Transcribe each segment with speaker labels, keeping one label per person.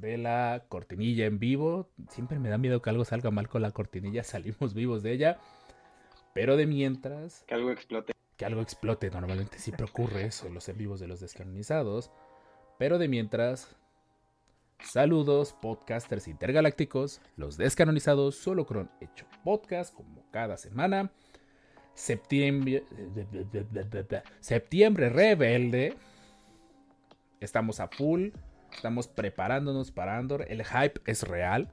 Speaker 1: de la cortinilla en vivo. Siempre me da miedo que algo salga mal con la cortinilla. Salimos vivos de ella. Pero de mientras,
Speaker 2: Que algo explote.
Speaker 1: que algo explote. Normalmente siempre ocurre eso en los en vivos de los descanonizados. Pero de mientras, saludos, podcasters intergalácticos. Los descanonizados, solo con hecho podcast, como cada semana. Septiembre. Septiembre rebelde. Estamos a full. Estamos preparándonos para Andor. El hype es real.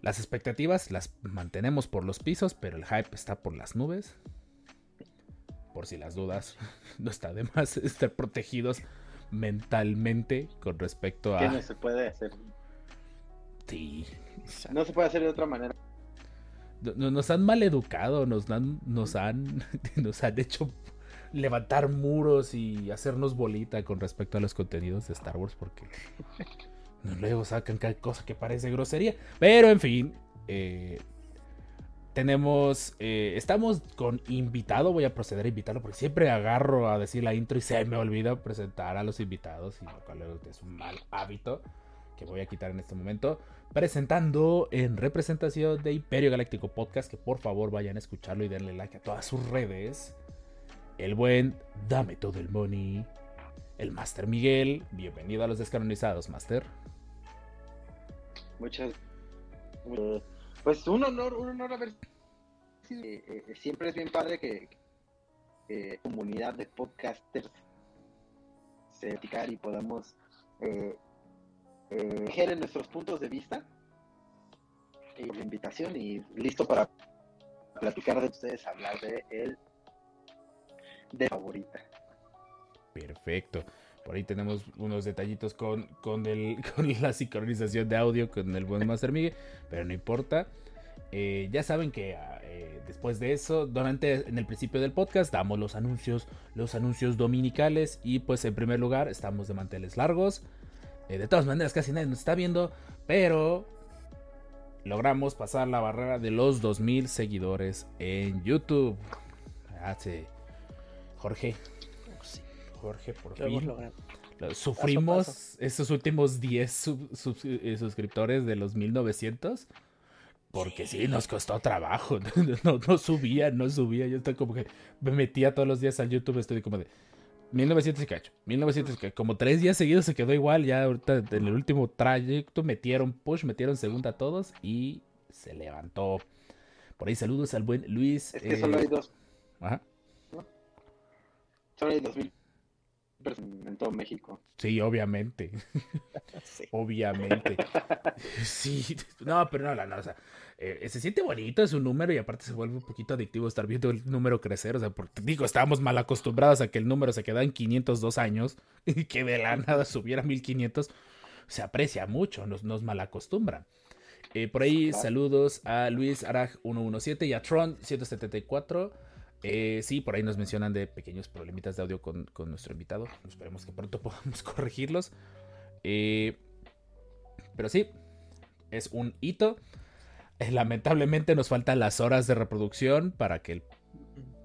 Speaker 1: Las expectativas las mantenemos por los pisos, pero el hype está por las nubes. Por si las dudas, no está de más estar protegidos mentalmente con respecto
Speaker 2: Que
Speaker 1: a...
Speaker 2: no se puede hacer.
Speaker 1: Sí.
Speaker 2: No se puede hacer de otra manera.
Speaker 1: No- Nos han mal educado, nos han, nos han, nos han hecho levantar muros y hacernos bolita con respecto a los contenidos de Star Wars porque luego sacan cada cosa que parece grosería. Pero en fin, eh, tenemos, eh, estamos con invitado, voy a proceder a invitarlo porque siempre agarro a decir la intro y se me olvida presentar a los invitados y lo cual es un mal hábito que voy a quitar en este momento presentando en representación de Imperio Galáctico Podcast, que por favor vayan a escucharlo y denle like a todas sus redes. El buen Dame todo el money. El Master Miguel. Bienvenido a los descanonizados, Master.
Speaker 2: Muchas. pues un honor, un honor haber eh, eh, siempre es bien padre que, que comunidad de podcasters se platicar y podamos eh, eh, nuestros puntos de vista. Y la invitación y listo para platicar de ustedes, hablar de él de favorita.
Speaker 1: Perfecto. Por ahí tenemos unos detallitos con, con, el, con la sincronización de audio con el buen Master Miguel, pero no importa. Eh, ya saben que ah, eh, después de eso, durante en el principio del podcast, damos los anuncios, los anuncios dominicales. Y pues en primer lugar, estamos de manteles largos. Eh, de todas maneras, casi nadie nos está viendo, pero logramos pasar la barrera de los 2000 seguidores en YouTube. Hace Jorge. Jorge, por
Speaker 3: Lo hemos
Speaker 1: fin.
Speaker 3: logrado.
Speaker 1: Lo- Sufrimos
Speaker 3: paso.
Speaker 1: esos últimos 10 sub- sub- eh, suscriptores de los 1900. Porque sí, nos costó trabajo. No, no subía, no subía. Yo estaba como que me metía todos los días al YouTube. Estoy como de 1900 y cacho. 1900 y cacho. Como tres días seguidos se quedó igual. Ya ahorita en el último trayecto metieron push, metieron segunda a todos y se levantó. Por ahí saludos al buen Luis.
Speaker 2: Es que
Speaker 1: eh,
Speaker 2: solo hay dos,
Speaker 1: ajá.
Speaker 2: Dos mil personas en todo México.
Speaker 1: Sí, obviamente.
Speaker 3: Sí.
Speaker 1: Obviamente. Sí, no, pero no, la- no, o sea, eh, se siente bonito, es un número y aparte se vuelve un poquito adictivo estar viendo el número crecer, o sea, porque digo, estábamos mal acostumbrados a que el número se quedara en 502 años y que de la nada subiera a 1500, se aprecia mucho, nos, nos mal acostumbran. Eh, por ahí saludos a Luis Araj 117 y a Tron 174. Eh, sí, por ahí nos mencionan de pequeños problemitas de audio con, con nuestro invitado. Esperemos que pronto podamos corregirlos. Eh, pero sí, es un hito. Eh, lamentablemente nos faltan las horas de reproducción para que el,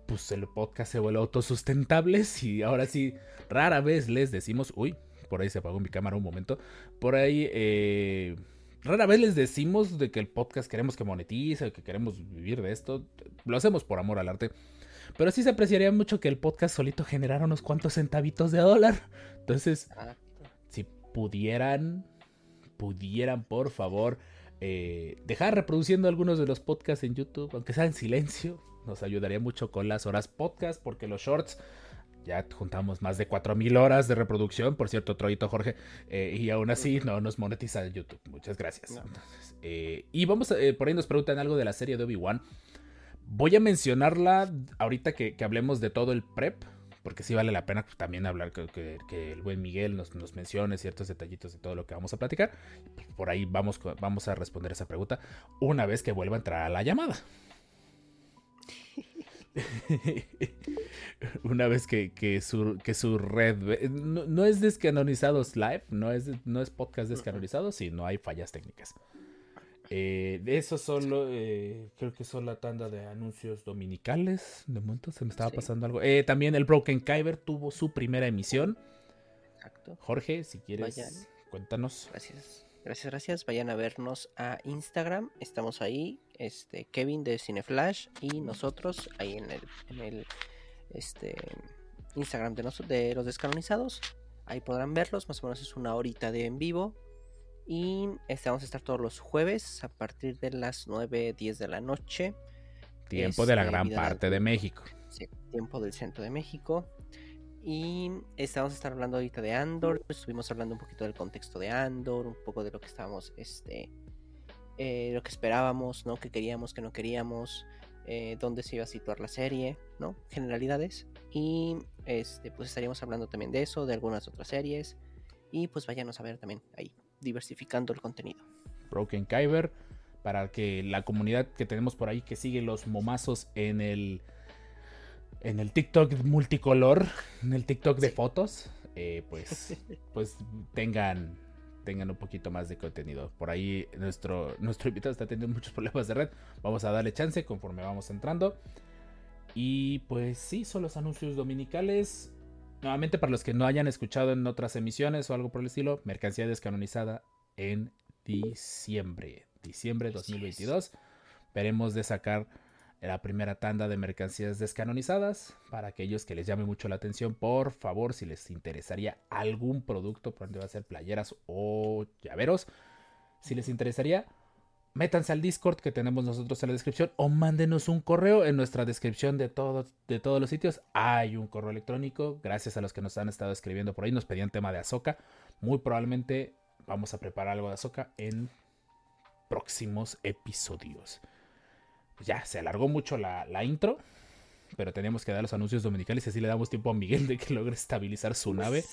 Speaker 1: pues, el podcast se vuelva autosustentable. Y ahora sí, rara vez les decimos, uy, por ahí se apagó mi cámara un momento. Por ahí, eh, rara vez les decimos de que el podcast queremos que monetice, que queremos vivir de esto. Lo hacemos por amor al arte. Pero sí se apreciaría mucho que el podcast solito generara unos cuantos centavitos de dólar. Entonces, si pudieran, pudieran por favor eh, dejar reproduciendo algunos de los podcasts en YouTube, aunque sea en silencio, nos ayudaría mucho con las horas podcast, porque los shorts ya juntamos más de 4000 horas de reproducción, por cierto, Troito Jorge, eh, y aún así no nos monetiza YouTube. Muchas gracias.
Speaker 3: No.
Speaker 1: Entonces, eh, y vamos, a- eh, por ahí nos preguntan algo de la serie de Obi-Wan. Voy a mencionarla ahorita que, hablemos de todo el prep, porque sí vale la pena también hablar que, el buen Miguel nos, mencione ciertos detallitos de todo lo que vamos a platicar. Por ahí vamos, vamos a responder esa pregunta una vez que vuelva a entrar a la llamada. una vez que, su, que su red no, es descanonizados live, no es, no es podcast descanonizados, si no hay fallas técnicas. Eh, de eso solo, eh, creo que son la tanda de anuncios dominicales. De momento se me estaba
Speaker 4: Sí.
Speaker 1: pasando algo. Eh, también el Broken Kyber tuvo su primera emisión.
Speaker 4: Exacto.
Speaker 1: Jorge, si quieres,
Speaker 4: Vayan.
Speaker 1: cuéntanos.
Speaker 4: Gracias. Gracias, gracias. Vayan a vernos a Instagram. Estamos ahí. Este, Kevin de Cineflash y nosotros ahí en el, en el este, Instagram de, nos- de los descanonizados. Ahí podrán verlos. Más o menos es una horita de en vivo. Y este, vamos a estar todos los jueves a partir de las 9, 10 de la noche.
Speaker 1: Tiempo de la
Speaker 4: Este,
Speaker 1: gran
Speaker 4: vida
Speaker 1: parte de México.
Speaker 4: Sí, tiempo del centro de México. Y estamos a estar hablando ahorita de Andor. Estuvimos hablando un poquito del contexto de Andor, un poco de lo que estábamos, este, eh, lo que esperábamos, ¿no? Que queríamos, que no queríamos, eh, dónde se iba a situar la serie, ¿no? Generalidades. Y este, pues estaríamos hablando también de eso, de algunas otras series. Y pues váyanos a ver también ahí, diversificando el contenido.
Speaker 1: Broken Kyber. Para que la comunidad que tenemos por ahí que sigue los momazos en el en el TikTok multicolor, en el TikTok de
Speaker 4: Sí.
Speaker 1: fotos, eh, pues, pues tengan, tengan un poquito más de contenido. Por ahí nuestro, nuestro invitado está teniendo muchos problemas de red. Vamos a darle chance conforme vamos entrando. Y pues sí, son los anuncios dominicales. Nuevamente, para los que no hayan escuchado en otras emisiones o algo por el estilo, mercancía descanonizada en diciembre. Diciembre
Speaker 4: Así es.
Speaker 1: 2022. Veremos de sacar la primera tanda de mercancías descanonizadas. Para aquellos que les llame mucho la atención, por favor, si les interesaría algún producto, por donde va a ser playeras o llaveros, si les interesaría, métanse al Discord que tenemos nosotros en la descripción o mándenos un correo en nuestra descripción de, todo, de todos los sitios. Hay un correo electrónico. Gracias a los que nos han estado escribiendo por ahí. Nos pedían tema de Azoka. Muy probablemente vamos a preparar algo de Azoka en próximos episodios. Ya, se alargó mucho la, la intro. Pero teníamos que dar los anuncios dominicales y así le damos tiempo a Miguel de que logre estabilizar su nave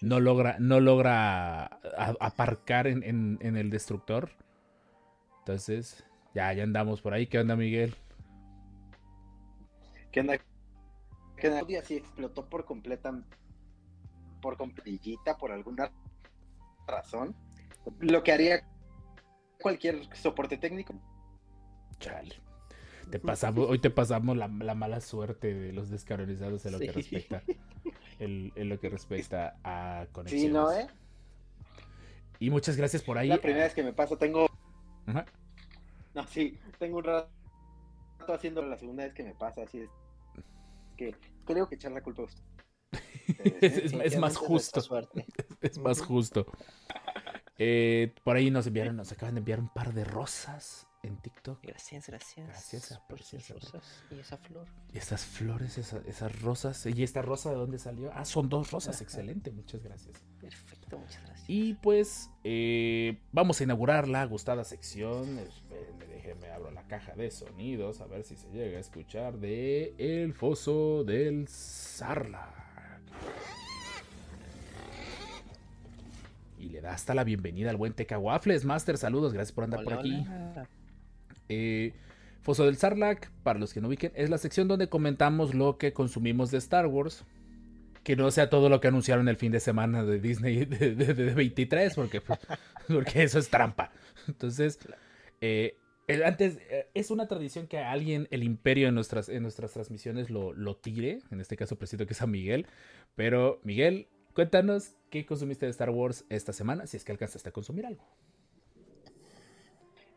Speaker 1: no logra, no logra aparcar en, en- en el destructor. Entonces, ya, ya andamos por ahí. ¿Qué onda, Miguel?
Speaker 2: ¿Qué onda? ¿Qué onda? Sí explotó por completa, por completita, por alguna razón. Lo que haría cualquier soporte técnico.
Speaker 1: Chale. Te pasamos, hoy te pasamos la, la mala suerte de los descanonizados en lo que respecta en lo que respecta a conexiones.
Speaker 2: Sí, ¿no, eh?
Speaker 1: Y muchas gracias por ahí.
Speaker 2: La primera vez que me pasa, tengo.
Speaker 1: Ajá.
Speaker 2: No, sí, tengo un rato haciendo la segunda vez que me pasa, así es. Que creo que echar la culpa a usted.
Speaker 1: Es, es- es más justo. Es más justo. Eh, por ahí nos enviaron, nos acaban de enviar un par de rosas en TikTok.
Speaker 4: Gracias, gracias.
Speaker 1: Gracias,
Speaker 4: por
Speaker 1: gracias.
Speaker 4: rosas y esa flor.
Speaker 1: Y estas flores, esa- esas rosas. ¿Y esta rosa de dónde salió? Ah, son dos rosas. Excelente, muchas gracias.
Speaker 4: Perfecto, muchas gracias.
Speaker 1: Y pues eh, vamos a inaugurar la gustada sección. Déjenme abro la caja de sonidos a ver si se llega a escuchar de El Foso del Sarla. Y le da hasta la bienvenida al buen Teca Waffles. Master, saludos, gracias por andar por aquí.
Speaker 4: hola.
Speaker 1: Eh, Foso del Sarlacc, para los que no ubiquen, es la sección donde comentamos lo que consumimos de Star Wars. Que no sea todo lo que anunciaron el fin de semana de Disney de, de- de 23, porque, pues, porque eso es trampa. Entonces, eh, antes, eh, es una tradición que alguien, el imperio en nuestras, en nuestras transmisiones lo, lo tire. En este caso, preciso que es a Miguel. Pero, Miguel, cuéntanos qué consumiste de Star Wars esta semana, si es que alcanzaste a consumir algo.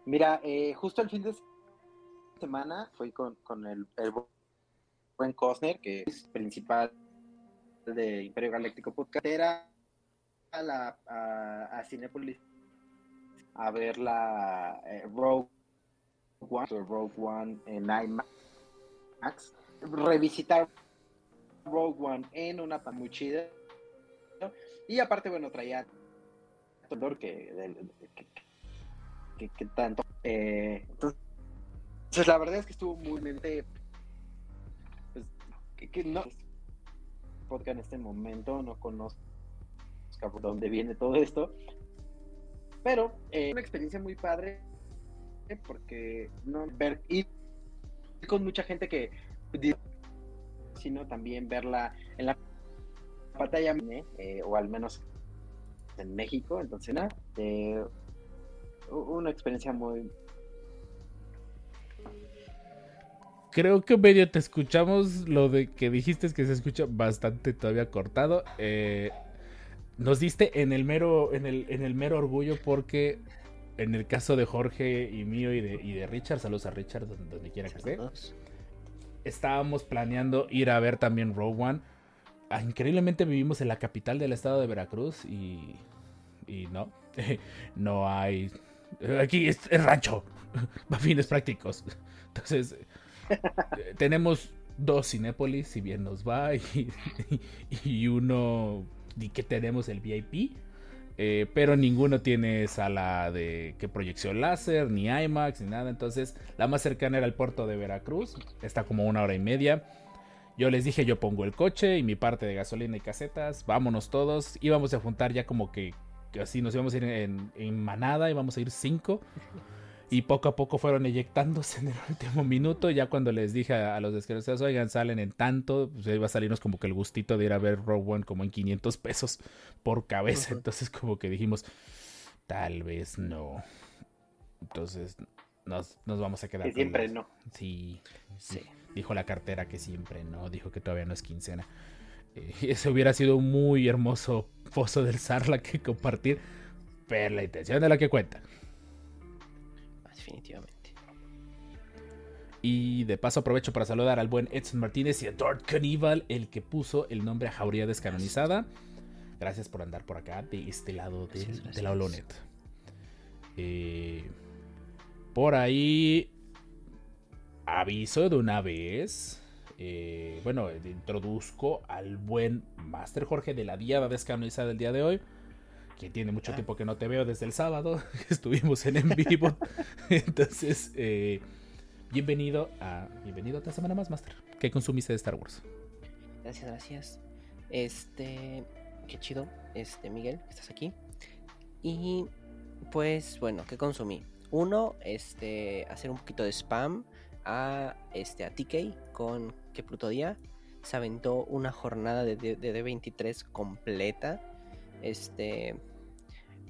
Speaker 2: Mira, eh, justo el fin de semana fui con, con el, el buen Costner, que es principal de Imperio Galáctico Podcast, era a, la, a, Cinépolis a ver la eh, Rogue One, Rogue One en IMAX, revisitar Rogue One en una pan muy chida. Y aparte, bueno, traía que, que, que, tanto. eh, entonces, entonces, la verdad es que estuvo muy mente. Pues, que, que no. podcast en este momento, no conozca por dónde viene todo esto. Pero eh, una experiencia muy padre porque no ver ir con mucha gente que sino también verla en la pantalla eh, o al menos en México entonces nada eh, una experiencia muy
Speaker 1: creo que medio te escuchamos lo de que dijiste es que se escucha bastante todavía cortado eh, nos diste en el mero en el, en el mero orgullo porque en el caso de Jorge y mío y de, y de Richard, saludos a Richard donde, quiera que esté. Estábamos planeando ir a ver también Rogue One. Ah, increíblemente vivimos en la capital del estado de Veracruz y, y no, no hay... Aquí es, rancho, a fines prácticos. Entonces, tenemos dos Cinépolis, si bien nos va, y, y uno y que tenemos el VIP eh, pero ninguno tiene sala de que proyección láser, ni IMAX, ni nada. Entonces, la más cercana era el puerto de Veracruz. Está como una hora y media. Yo les dije, yo pongo el coche y mi parte de gasolina y casetas. Vámonos todos. Íbamos a juntar ya como que, así nos íbamos a ir en, en manada. Íbamos a ir cinco. Y poco a poco fueron eyectándose en el último minuto. Ya cuando les dije a, los desgraciados, oigan, salen en tanto, pues iba a salirnos como que el gustito de ir a ver Rogue One como en 500 pesos por cabeza. Entonces, como que dijimos, tal vez no. Entonces, nos, vamos a quedar.
Speaker 2: Que siempre no.
Speaker 1: Sí, sí. Dijo la cartera que siempre no. Dijo que todavía no es quincena. Ese hubiera sido un muy hermoso pozo del Sarla que compartir. Pero la intención de la que cuenta
Speaker 4: definitivamente.
Speaker 1: Y de paso aprovecho para saludar al buen Edson Martínez y a Dort Cannibal, el que puso el nombre a Jauría Descanonizada. Gracias por andar por acá, de este lado de, la Olonet. Eh, por ahí, aviso de una vez. Eh, bueno, introduzco al buen Master Jorge de la Diada Descanonizada del día de hoy que tiene mucho ah. tiempo que no te veo desde el sábado, estuvimos en en vivo. Entonces, eh, bienvenido a bienvenido a otra semana más, Master. ¿Qué consumiste de Star Wars?
Speaker 4: Gracias, gracias. Este, qué chido, este Miguel, estás aquí. Y pues bueno, ¿qué consumí? Uno, este, hacer un poquito de spam a este a TK con que Pluto Día se aventó una jornada de, de, de D23 completa. Este,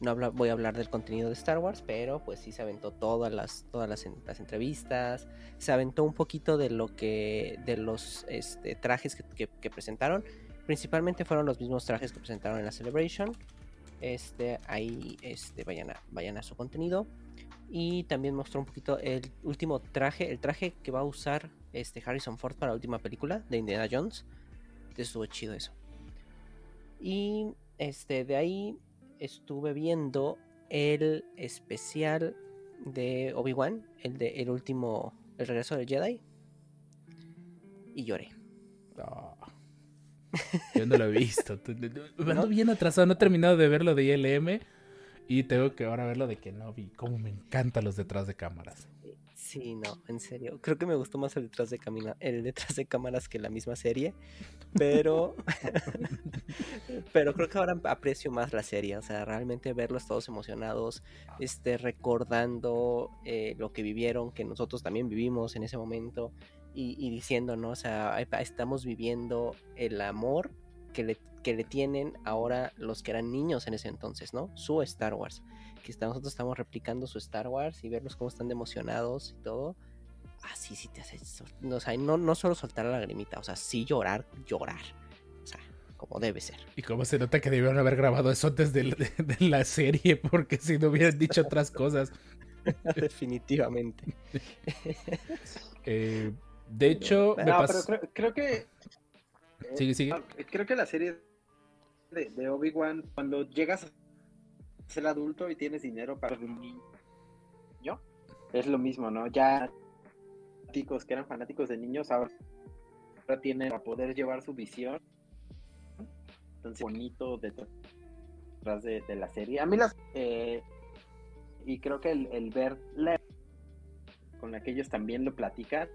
Speaker 4: no voy a hablar del contenido de Star Wars, pero pues sí se aventó todas las, todas las, entrevistas, se aventó un poquito de lo que, de los este, trajes que, presentaron, principalmente fueron los mismos trajes que presentaron en la Celebration, este, ahí este, vayan, a, vayan a su contenido, y también mostró un poquito el último traje, el traje que va a usar este, Harrison Ford para la última película de Indiana Jones, estuvo chido eso. Y este, de ahí estuve viendo el especial de Obi-Wan, el de el último, el regreso del Jedi, y lloré.
Speaker 1: yo no lo he visto. Ando bien atrasado, no he terminado de ver lo de ILM y tengo que ahora ver lo de Kenobi. Como me encantan los detrás de cámaras.
Speaker 4: Sí, no, en serio. Creo que me gustó más el detrás de, camina, el detrás de cámaras que la misma serie. Pero. pero creo que ahora aprecio más la serie. O sea, realmente verlos todos emocionados, este, recordando eh, lo que vivieron, que nosotros también vivimos en ese momento. Y, y diciendo, ¿no? O sea, estamos viviendo el amor que le, que le tienen ahora los que eran niños en ese entonces, ¿no? Su Star Wars que nosotros estamos replicando su Star Wars y verlos cómo están emocionados y todo. Así sí te hace. No, o sea, no, no solo soltar la lagrimita, o sea, sí llorar, llorar. O sea, como debe ser.
Speaker 1: Y cómo se nota que debieron haber grabado eso antes de, la serie, porque si no hubieran dicho otras cosas.
Speaker 4: Definitivamente.
Speaker 1: Eh, de hecho,
Speaker 2: no, pero creo, que.
Speaker 1: sigue, sigue.
Speaker 2: Creo que la serie de, de Obi-Wan, cuando llegas a el adulto y tienes dinero para un niño, es lo mismo, ¿no? Ya fanáticos que eran fanáticos de niños ahora tienen para poder llevar su visión. Entonces, bonito detrás de, de la serie. A mí las... Eh, y creo que el, el ver con la que ellos también lo platican,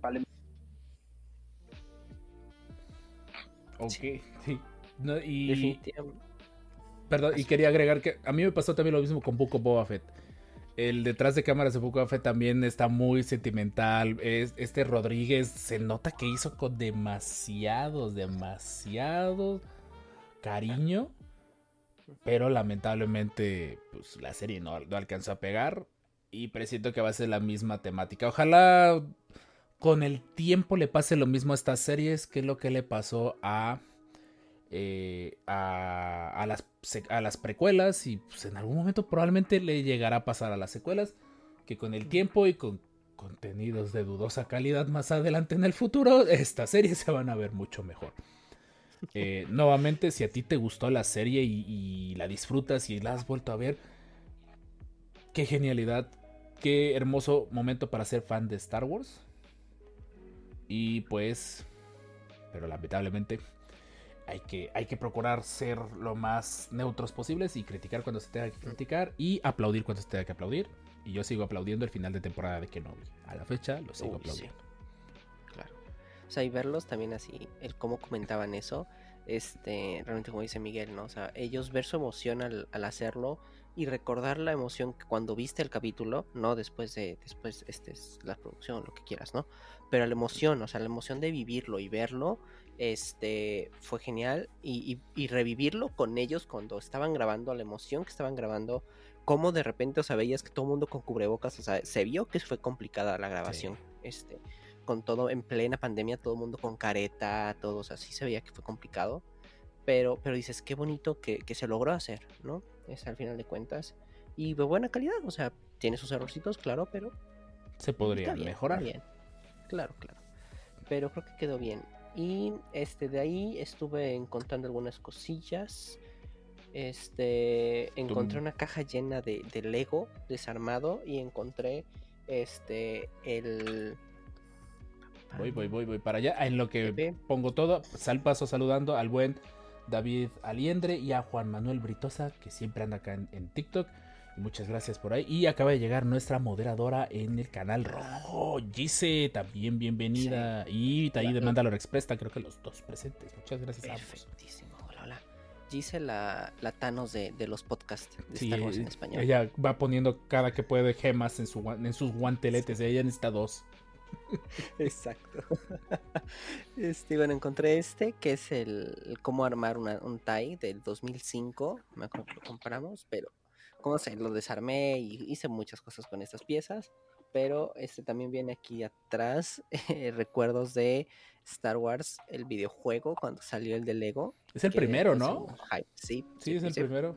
Speaker 2: vale
Speaker 1: Ok, sí. No, y,
Speaker 4: Definitivamente.
Speaker 1: Perdón, y quería agregar que a mí me pasó también lo mismo con of Boba Fett. El detrás de cámaras de of Boba Fett también está muy sentimental. Es, este Rodríguez se nota que hizo con demasiado, demasiado cariño. Pero lamentablemente, pues la serie no, no alcanzó a pegar. Y presiento que va a ser la misma temática. Ojalá con el tiempo le pase lo mismo a estas series que es lo que le pasó a, eh, a, a las, a las precuelas y pues, en algún momento probablemente le llegará a pasar a las secuelas que con el tiempo y con contenidos de dudosa calidad más adelante en el futuro estas series se van a ver mucho mejor. Eh, nuevamente, si a ti te gustó la serie y, y la disfrutas y la has vuelto a ver, qué genialidad, qué hermoso momento para ser fan de Star Wars. Y pues, pero lamentablemente hay que, hay que procurar ser lo más neutros posibles y criticar cuando se tenga que criticar y aplaudir cuando se tenga que aplaudir. Y yo sigo aplaudiendo el final de temporada de Kenobi. A la fecha lo sigo
Speaker 4: Uy, sí.
Speaker 1: aplaudiendo.
Speaker 4: Claro. O sea, y verlos también así, el cómo comentaban eso, este, realmente como dice Miguel, ¿no? O sea, ellos ver su emoción al, al hacerlo y recordar la emoción que cuando viste el capítulo, no después de, después, este es la producción, lo que quieras, ¿no? Pero la emoción, o sea, la emoción de vivirlo y verlo, este, fue genial y, y- y revivirlo con ellos cuando estaban grabando, la emoción que estaban grabando, cómo de repente, o sea, veías que todo el mundo con cubrebocas, o sea, se vio que fue complicada la grabación, este, con todo en plena pandemia, todo el mundo con careta, todos así se veía que fue complicado. Pero, pero dices, qué bonito que, que se logró hacer, ¿no? Es al final de cuentas. Y de buena calidad, o sea, tiene sus errorcitos, claro, pero
Speaker 1: Se podría mejorar.
Speaker 4: bien. Claro, claro. Pero creo que quedó bien. Y este de ahí estuve encontrando algunas cosillas. Este encontré una caja llena de, de Lego desarmado y encontré este el
Speaker 1: Voy, voy, voy, voy para allá. En lo que pongo todo, sal paso saludando al buen David Aliendre y a Juan Manuel Britosa, que siempre anda acá en, en TikTok. Muchas gracias por ahí. Y acaba de llegar nuestra moderadora en el canal rojo, Gise, también bienvenida. Y ahí de Mandalore Express, está creo que los dos presentes. Muchas gracias a ambos.
Speaker 4: Perfectísimo. Hola, hola. Dice la, la Thanos de, de los podcasts de
Speaker 1: Sí,
Speaker 4: Star Wars en español.
Speaker 1: ella va poniendo cada que puede gemas en, su, en sus guanteletes. Ella necesita dos.
Speaker 4: Exacto. Este, bueno, encontré este, que es el, el cómo armar una- un TIE del 2005. Me acuerdo que lo compramos, pero como sé, lo desarmé y hice muchas cosas con estas piezas. Pero este también viene aquí atrás eh, recuerdos de Star Wars, el videojuego, cuando salió el de Lego.
Speaker 1: Es el primero, ¿no?
Speaker 4: hype. Sí,
Speaker 1: Sí, es el
Speaker 4: sí.
Speaker 1: primero.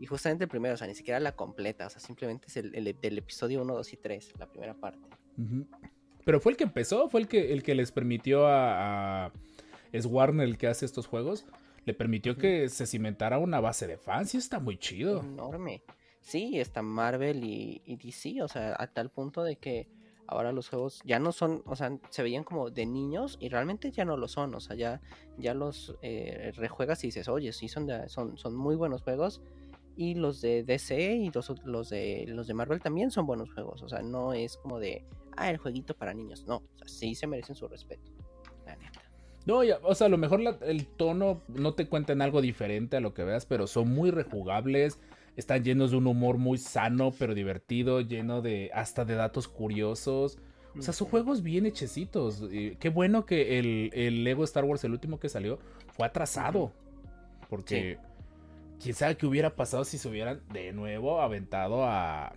Speaker 4: Y justamente el primero, o sea, ni siquiera la completa, o sea, simplemente es el, el del episodio 1, 2 y 3, la primera parte.
Speaker 1: Ujú. Pero fue el que empezó, fue el que, el que les permitió a, a es Warner el que hace estos juegos, le permitió que se cimentara una base de fans y está muy chido.
Speaker 4: Enorme. Sí, está Marvel y, y DC, o sea, a tal punto de que ahora los juegos ya no son, o sea, se veían como de niños y realmente ya no lo son, o sea, ya, ya los eh, rejuegas y dices, oye, sí, son, de- son, son muy buenos juegos. Y los de DC y los, los, de, los de Marvel también son buenos juegos, o sea, no es como de, ah, el jueguito para niños, no, o sea, sí se merecen su respeto, la neta.
Speaker 1: No, ya, o sea, a lo mejor la- el tono no te cuentan algo diferente a lo que veas, pero son muy rejugables, están llenos de un humor muy sano pero divertido, lleno de hasta de datos curiosos. O sea, son juegos bien hechecitos. y qué bueno que el, el Lego Star Wars, el último que salió, fue atrasado. Porque quién sabe qué hubiera pasado si se hubieran de nuevo aventado a.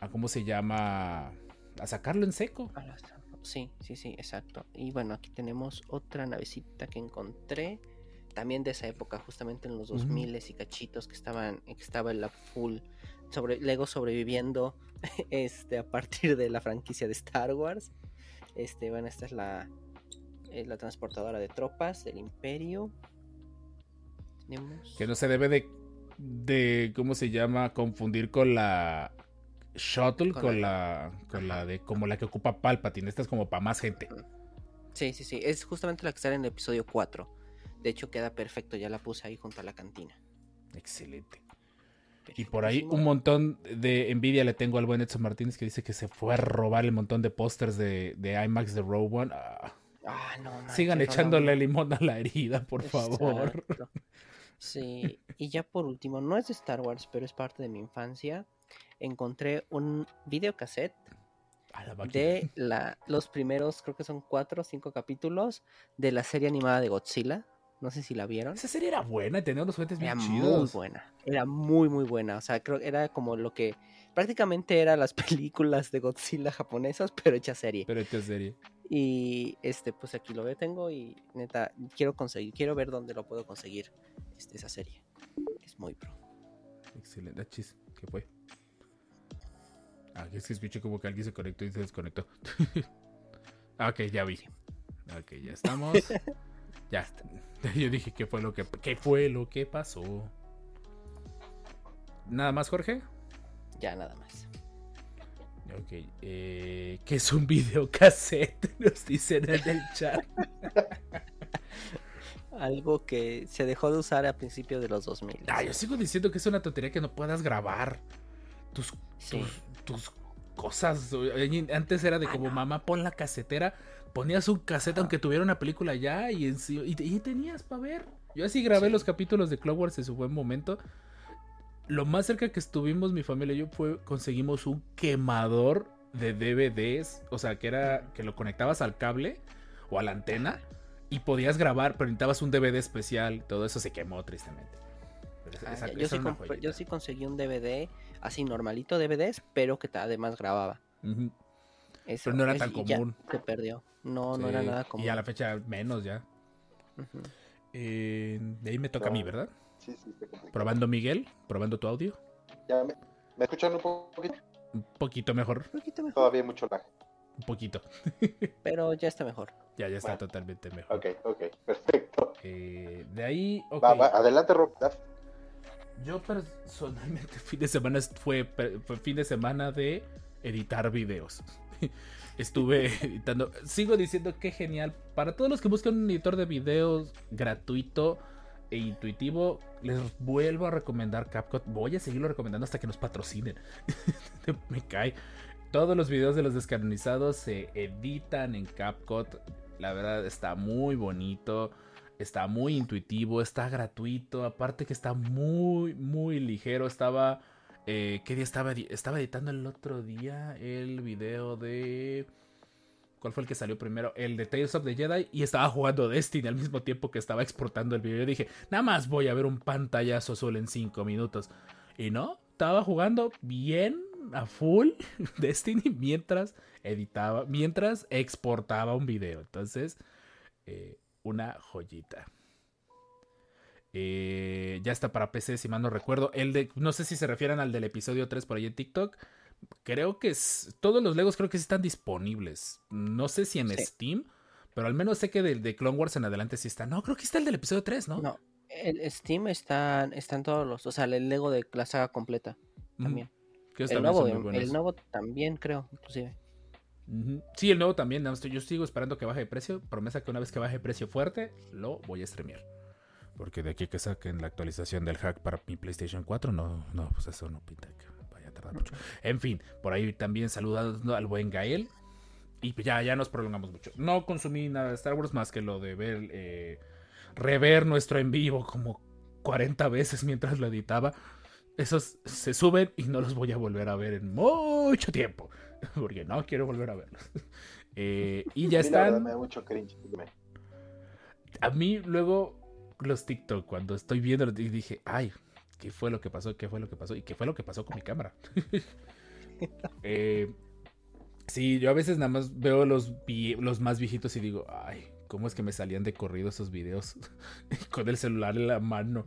Speaker 1: a ¿Cómo se llama? A sacarlo en seco.
Speaker 4: A las- Sí, sí, sí, exacto. Y bueno, aquí tenemos otra navecita que encontré. También de esa época, justamente en los
Speaker 1: Ujú.
Speaker 4: 2000 y cachitos que estaban, que estaba en la full sobre Lego sobreviviendo este a partir de la franquicia de Star Wars. Este, bueno, esta es la eh, la transportadora de tropas del Imperio. Tenemos
Speaker 1: Que no se debe de. de ¿Cómo se llama? Confundir con la. Shuttle,
Speaker 4: Con
Speaker 1: con,
Speaker 4: la-
Speaker 1: la. con la de. como la que ocupa Palpatine. Esta es como para más gente.
Speaker 4: Sí, sí, sí, es justamente la que sale en el episodio 4. De hecho queda perfecto, ya la puse ahí junto a la cantina.
Speaker 1: Excelente. Y por ahí un montón de envidia le tengo al buen Edson Martínez que dice que se fue a robar el montón de pósters de, de IMAX de Rogue One. Ah,
Speaker 4: Ah, no,
Speaker 1: Sigan echándole limón a la herida, por favor.
Speaker 4: Sí, y ya por último, no es de Star Wars, pero es parte de mi infancia. Encontré un videocassette
Speaker 1: la
Speaker 4: de la, los primeros, creo que son cuatro o cinco capítulos de la serie animada de Godzilla. No sé si la vieron.
Speaker 1: Esa serie era buena y tenía unos juguetes
Speaker 4: Era
Speaker 1: bien
Speaker 4: muy
Speaker 1: chidos.
Speaker 4: buena. Era muy, muy buena. O sea, creo que era como lo que prácticamente eran las películas de Godzilla japonesas, pero hecha serie.
Speaker 1: Pero esta serie.
Speaker 4: Y este, pues aquí lo tengo y neta, quiero conseguir, quiero ver dónde lo puedo conseguir, este, esa serie. Es muy pro.
Speaker 1: Excelente. Chis, ¿Qué fue? Ah, es que escuché como que alguien se conectó y se desconectó. ok, ya vi. Ok, ya estamos. ya. Yo dije, ¿qué fue lo que, qué fue lo que pasó? ¿Nada más, Jorge?
Speaker 4: Ya nada más.
Speaker 1: Ok. Eh, ¿Qué es un videocassette? Nos dicen en el chat.
Speaker 4: Algo que se dejó de usar a principios de los 2000.
Speaker 1: Ah, yo sigo diciendo que es una tontería que no puedas grabar tus,
Speaker 4: Sí.
Speaker 1: tus, tus cosas. Antes era de como mamá, pon la casetera, ponías un cassette aunque tuviera una película ya y, en y, y tenías para ver. Yo así grabé
Speaker 4: Sí.
Speaker 1: los capítulos de Clock Wars en su buen momento. Lo más cerca que estuvimos mi familia y yo fue conseguimos un quemador de DVDs, o sea, que era que lo conectabas al cable o a la antena y podías grabar, pero necesitabas un DVD especial, todo eso se quemó tristemente. Esa-
Speaker 4: Ah,
Speaker 1: esa-
Speaker 4: ya,
Speaker 1: esa
Speaker 4: yo, sí yo sí conseguí un DVD, así normalito DVDs, pero que además grababa. Eso,
Speaker 1: Pero no era
Speaker 4: es-
Speaker 1: tan común.
Speaker 4: Se perdió. No, no era nada común.
Speaker 1: Y a la fecha menos ya. Eh, de ahí me toca a mí. ¿verdad?
Speaker 2: Sí, sí.
Speaker 1: Probando Miguel, probando tu audio.
Speaker 2: Ya me, ¿me escuchan un poquito?
Speaker 1: Un poquito mejor,
Speaker 4: Un poquito mejor,
Speaker 2: Todavía mucho lag.
Speaker 1: un poquito.
Speaker 4: pero ya está mejor.
Speaker 1: Ya, ya está
Speaker 2: Bueno.
Speaker 1: totalmente mejor.
Speaker 2: Ok, ok, perfecto.
Speaker 1: Eh, de ahí, ok.
Speaker 2: Va, va, adelante, Rob.
Speaker 1: Yo personalmente fin de semana fue fin de semana de editar videos. Estuve editando. Sigo diciendo que genial. Para todos los que buscan un editor de videos gratuito e intuitivo, les vuelvo a recomendar CapCut. Voy a seguirlo recomendando hasta que nos patrocinen. Me cae. Todos los videos de los descanonizados se editan en CapCut. La verdad está muy bonito. Está muy intuitivo, está gratuito, aparte que está muy, muy ligero. Estaba, eh, ¿qué día estaba? Estaba editando el otro día el video de... ¿Cuál fue el que salió primero? El de Tales of the Jedi y estaba jugando Destiny al mismo tiempo que estaba exportando el video. Yo dije, nada más voy a ver un pantallazo solo en 5 minutos. Y no, estaba jugando bien a full Destiny mientras editaba, mientras exportaba un video. Entonces, eh, una joyita. Eh, ya está para PC, si mal no recuerdo. El de, no sé si se refieren al del episodio 3 por ahí en TikTok. Creo que es, todos los Legos creo que sí están disponibles. No sé si en
Speaker 4: Sí.
Speaker 1: Steam, pero al menos sé que del de Clone Wars en adelante sí está. No, creo que está el del episodio 3, ¿no?
Speaker 4: No, el Steam está, están todos los, o sea, el Lego de la saga completa
Speaker 1: Ujú.
Speaker 4: también.
Speaker 1: Que
Speaker 4: El nuevo, el nuevo también creo, inclusive.
Speaker 1: Sí, el nuevo también. Yo sigo esperando que baje de precio. Promesa que una vez que baje de precio fuerte, lo voy a streamear. Porque de aquí que saquen la actualización del hack para mi PlayStation 4, no, no, pues eso no pinta que vaya a tardar mucho. En fin, por ahí también saludando al buen Gael. Y pues ya, ya nos prolongamos mucho. No consumí nada de Star Wars más que lo de ver, eh, rever nuestro en vivo como 40 veces mientras lo editaba. Esos se suben y no los voy a volver a ver en mucho tiempo. Porque no quiero volver a verlos. Eh, y ya están.
Speaker 2: me da mucho cringe.
Speaker 1: A mí luego los TikTok, cuando estoy viendo, y dije, ay, ¿qué fue lo que pasó? ¿Qué fue lo que pasó? ¿Y qué fue lo que pasó con mi cámara? Eh, sí, yo a veces nada más veo los, los más viejitos y digo, ay, ¿cómo es que me salían de corrido esos videos con el celular en la mano?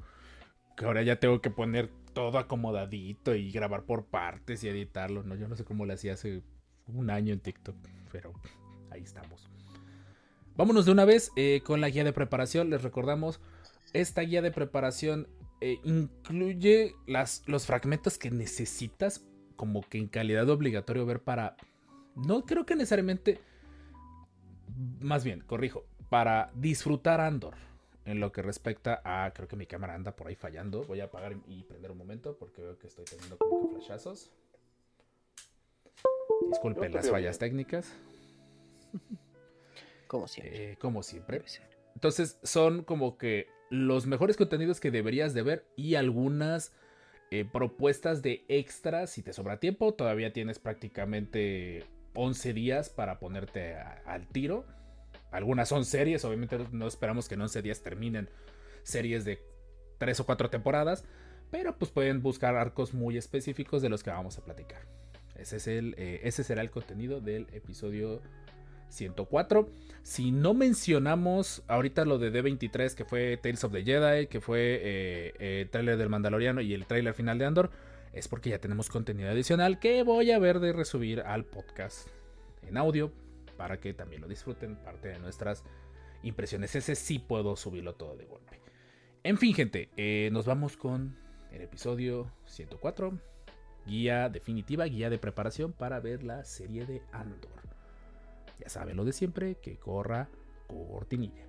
Speaker 1: Que ahora ya tengo que poner todo acomodadito y grabar por partes y editarlo. No, yo no sé cómo lo hacía hace un año en TikTok, pero ahí estamos. Vámonos de una vez eh, con la guía de preparación. Les recordamos, esta guía de preparación eh, incluye las, los fragmentos que necesitas como que en calidad obligatorio ver para... No creo que necesariamente... Más bien, corrijo, para disfrutar Andor. En lo que respecta a... Creo que mi cámara anda por ahí fallando. Voy a apagar y prender un momento porque veo que estoy teniendo como que flashazos. Disculpen las fallas
Speaker 2: bien.
Speaker 1: técnicas.
Speaker 4: Como siempre.
Speaker 1: eh, como siempre.
Speaker 4: Debe ser.
Speaker 1: Entonces son como que los mejores contenidos que deberías de ver y algunas eh, propuestas de extras. Si te sobra tiempo, todavía tienes prácticamente 11 días para ponerte a- al tiro. Algunas son series, obviamente no esperamos que en 11 días terminen series de 3 o 4 temporadas, pero pues pueden buscar arcos muy específicos de los que vamos a platicar. Ese, es el, eh, ese será el contenido del episodio 104. Si no mencionamos ahorita lo de D23, que fue Tales of the Jedi, que fue eh, eh, el trailer del Mandaloriano y el trailer final de Andor, es porque ya tenemos contenido adicional que voy a ver de resubir al podcast en audio para que también lo disfruten, parte de nuestras impresiones. Ese sí puedo subirlo todo de golpe. En fin, gente, eh, nos vamos con el episodio 104, guía definitiva, guía de preparación para ver la serie de Andor. Ya saben lo de siempre, que corra cortinilla.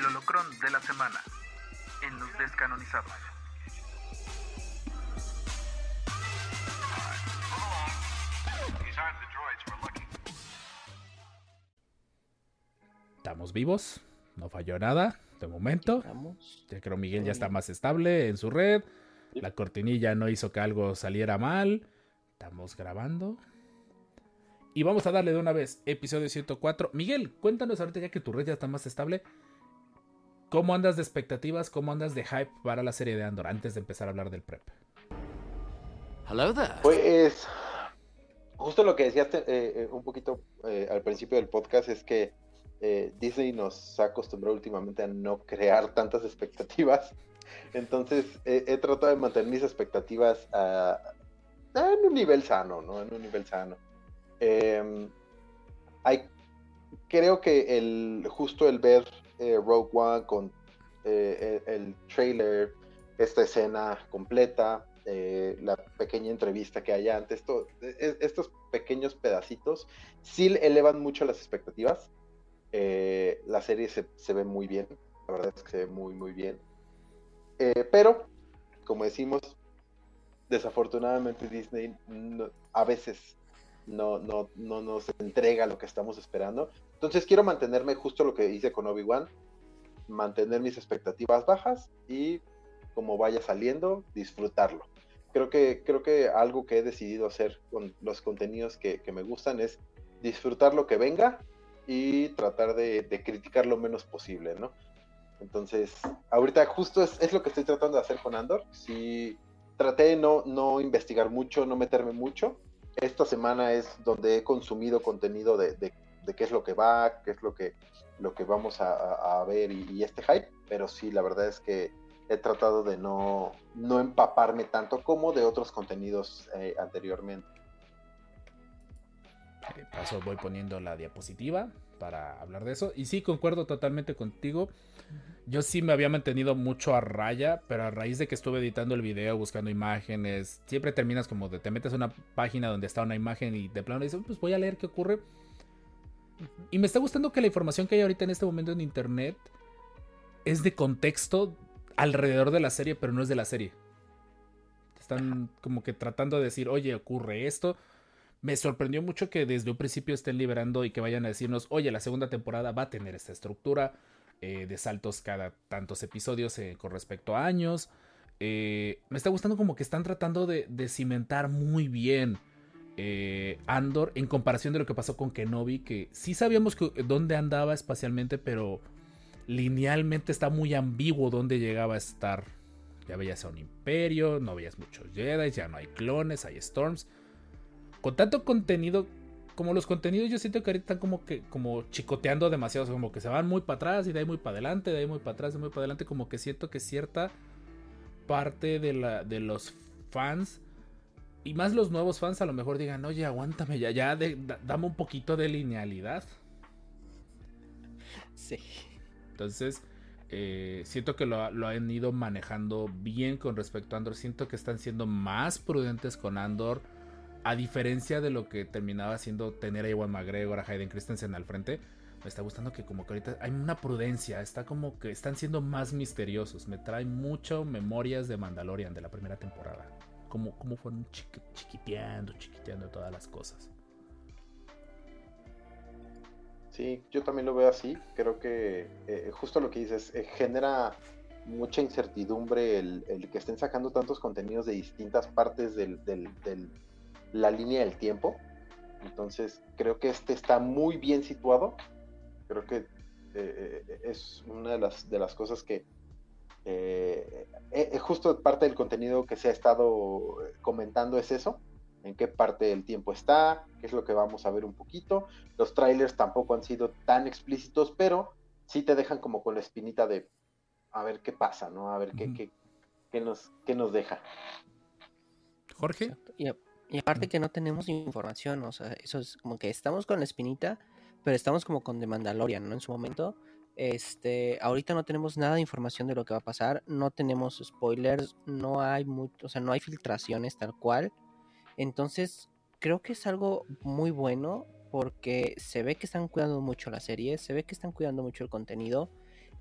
Speaker 5: El holocrón de la semana en los descanonizados.
Speaker 1: Estamos vivos, no falló nada de momento. Ya creo Miguel ya está más estable en su red. La cortinilla no hizo que algo saliera mal. Estamos grabando. Y vamos a darle de una vez, episodio 104. Miguel, cuéntanos ahorita ya que tu red ya está más estable. ¿Cómo andas de expectativas? ¿Cómo andas de hype para la serie de Andor? Antes de empezar a hablar del prep.
Speaker 3: Hello there.
Speaker 2: Pues justo lo que decías eh, eh, un poquito eh, al principio del podcast es que eh, Disney nos ha acostumbrado últimamente a no crear tantas expectativas. Entonces eh, he tratado de mantener mis expectativas a- en un nivel sano, ¿no? En un nivel sano. Em, hay, creo que el justo el ver eh, Rogue One con eh, el, trailer, esta escena completa, eh, la pequeña entrevista que hay antes, to- e- estos pequeños pedacitos sí elevan mucho las expectativas. Eh, la serie se, se ve muy bien, la verdad es que se ve muy, muy bien. Pero, como decimos, desafortunadamente Disney a veces no, no, no nos entrega lo que estamos esperando. Entonces quiero mantenerme justo lo que hice con Obi-Wan, mantener mis expectativas bajas y como vaya saliendo, disfrutarlo. Creo que, creo que algo que he decidido hacer con los contenidos que, que me gustan es disfrutar lo que venga y tratar de, de criticar lo menos posible, ¿no? Entonces, ahorita justo es, es lo que estoy tratando de hacer con Andor. Sí, traté de no, no investigar mucho, no meterme mucho. Esta semana es donde he consumido contenido de, de- de qué es lo que va, qué es lo que, lo que vamos a, a- ver y, y este hype, pero sí, la verdad es que he tratado de no, no empaparme tanto como de otros contenidos eh, anteriormente.
Speaker 1: De paso voy poniendo la diapositiva para hablar de eso. Y sí, concuerdo totalmente contigo. Yo sí me había mantenido mucho a raya, pero a raíz de que estuve editando el video, buscando imágenes, siempre terminas como de te metes a una página donde está una imagen y de plano dices, pues voy a leer qué ocurre. Y me está gustando que la información que hay ahorita en este momento en internet es de contexto alrededor de la serie, pero no es de la serie. Están como que tratando de decir, oye, ocurre esto. Me sorprendió mucho que desde un principio estén liberando y que vayan a decirnos, oye, la segunda temporada va a tener esta estructura eh, de saltos cada tantos episodios eh, con respecto a años. Eh, me está gustando como que están tratando de, de cimentar muy bien eh, Andor en comparación de lo que pasó con Kenobi, que sí sabíamos que, dónde andaba espacialmente, pero linealmente está muy ambiguo dónde llegaba a estar. Ya veías a un imperio, no veías muchos Jedi, ya no hay clones, hay Storms. Con tanto contenido, como los contenidos yo siento que ahorita están como que como chicoteando demasiado, como que se van muy para atrás y de ahí muy para adelante, de ahí muy para atrás, de muy para adelante, como que siento que cierta parte de, la, de los fans y más los nuevos fans a lo mejor digan, oye, aguántame ya, ya, de- dame un poquito de linealidad.
Speaker 4: Sí.
Speaker 1: Entonces, eh, siento que lo, lo han ido manejando bien con respecto a Andor. Siento que están siendo más prudentes con Andor. A diferencia de lo que terminaba siendo tener a Iwan McGregor, a Hayden Christensen al frente. Me está gustando que como que ahorita hay una prudencia, está como que están siendo más misteriosos. Me trae mucho memorias de Mandalorian de la primera temporada. Como, como fueron chiqui- chiquiteando, chiquiteando todas las cosas.
Speaker 2: Sí, yo también lo veo así. Creo que eh, justo lo que dices, eh, genera mucha incertidumbre el, el que estén sacando tantos contenidos de distintas partes del, del- del- la línea del tiempo. Entonces, creo que este está muy bien situado. Creo que eh, es una de las, de las cosas que eh, eh, eh, justo parte del contenido que se ha estado comentando es eso, en qué parte del tiempo está, qué es lo que vamos a ver un poquito. Los trailers tampoco han sido tan explícitos, pero sí te dejan como con la espinita de a ver qué pasa, ¿no? A ver qué, qué, qué nos, qué nos deja.
Speaker 1: Jorge.
Speaker 4: Y, y aparte que no tenemos información, o sea, eso es como que estamos con la espinita, pero estamos como con The Mandalorian, ¿no? En su momento, este, ahorita no tenemos nada de información de lo que va a pasar, no tenemos spoilers, no hay mucho, o sea, no hay filtraciones tal cual. Entonces, creo que es algo muy bueno porque se ve que están cuidando mucho la serie, se ve que están cuidando mucho el contenido,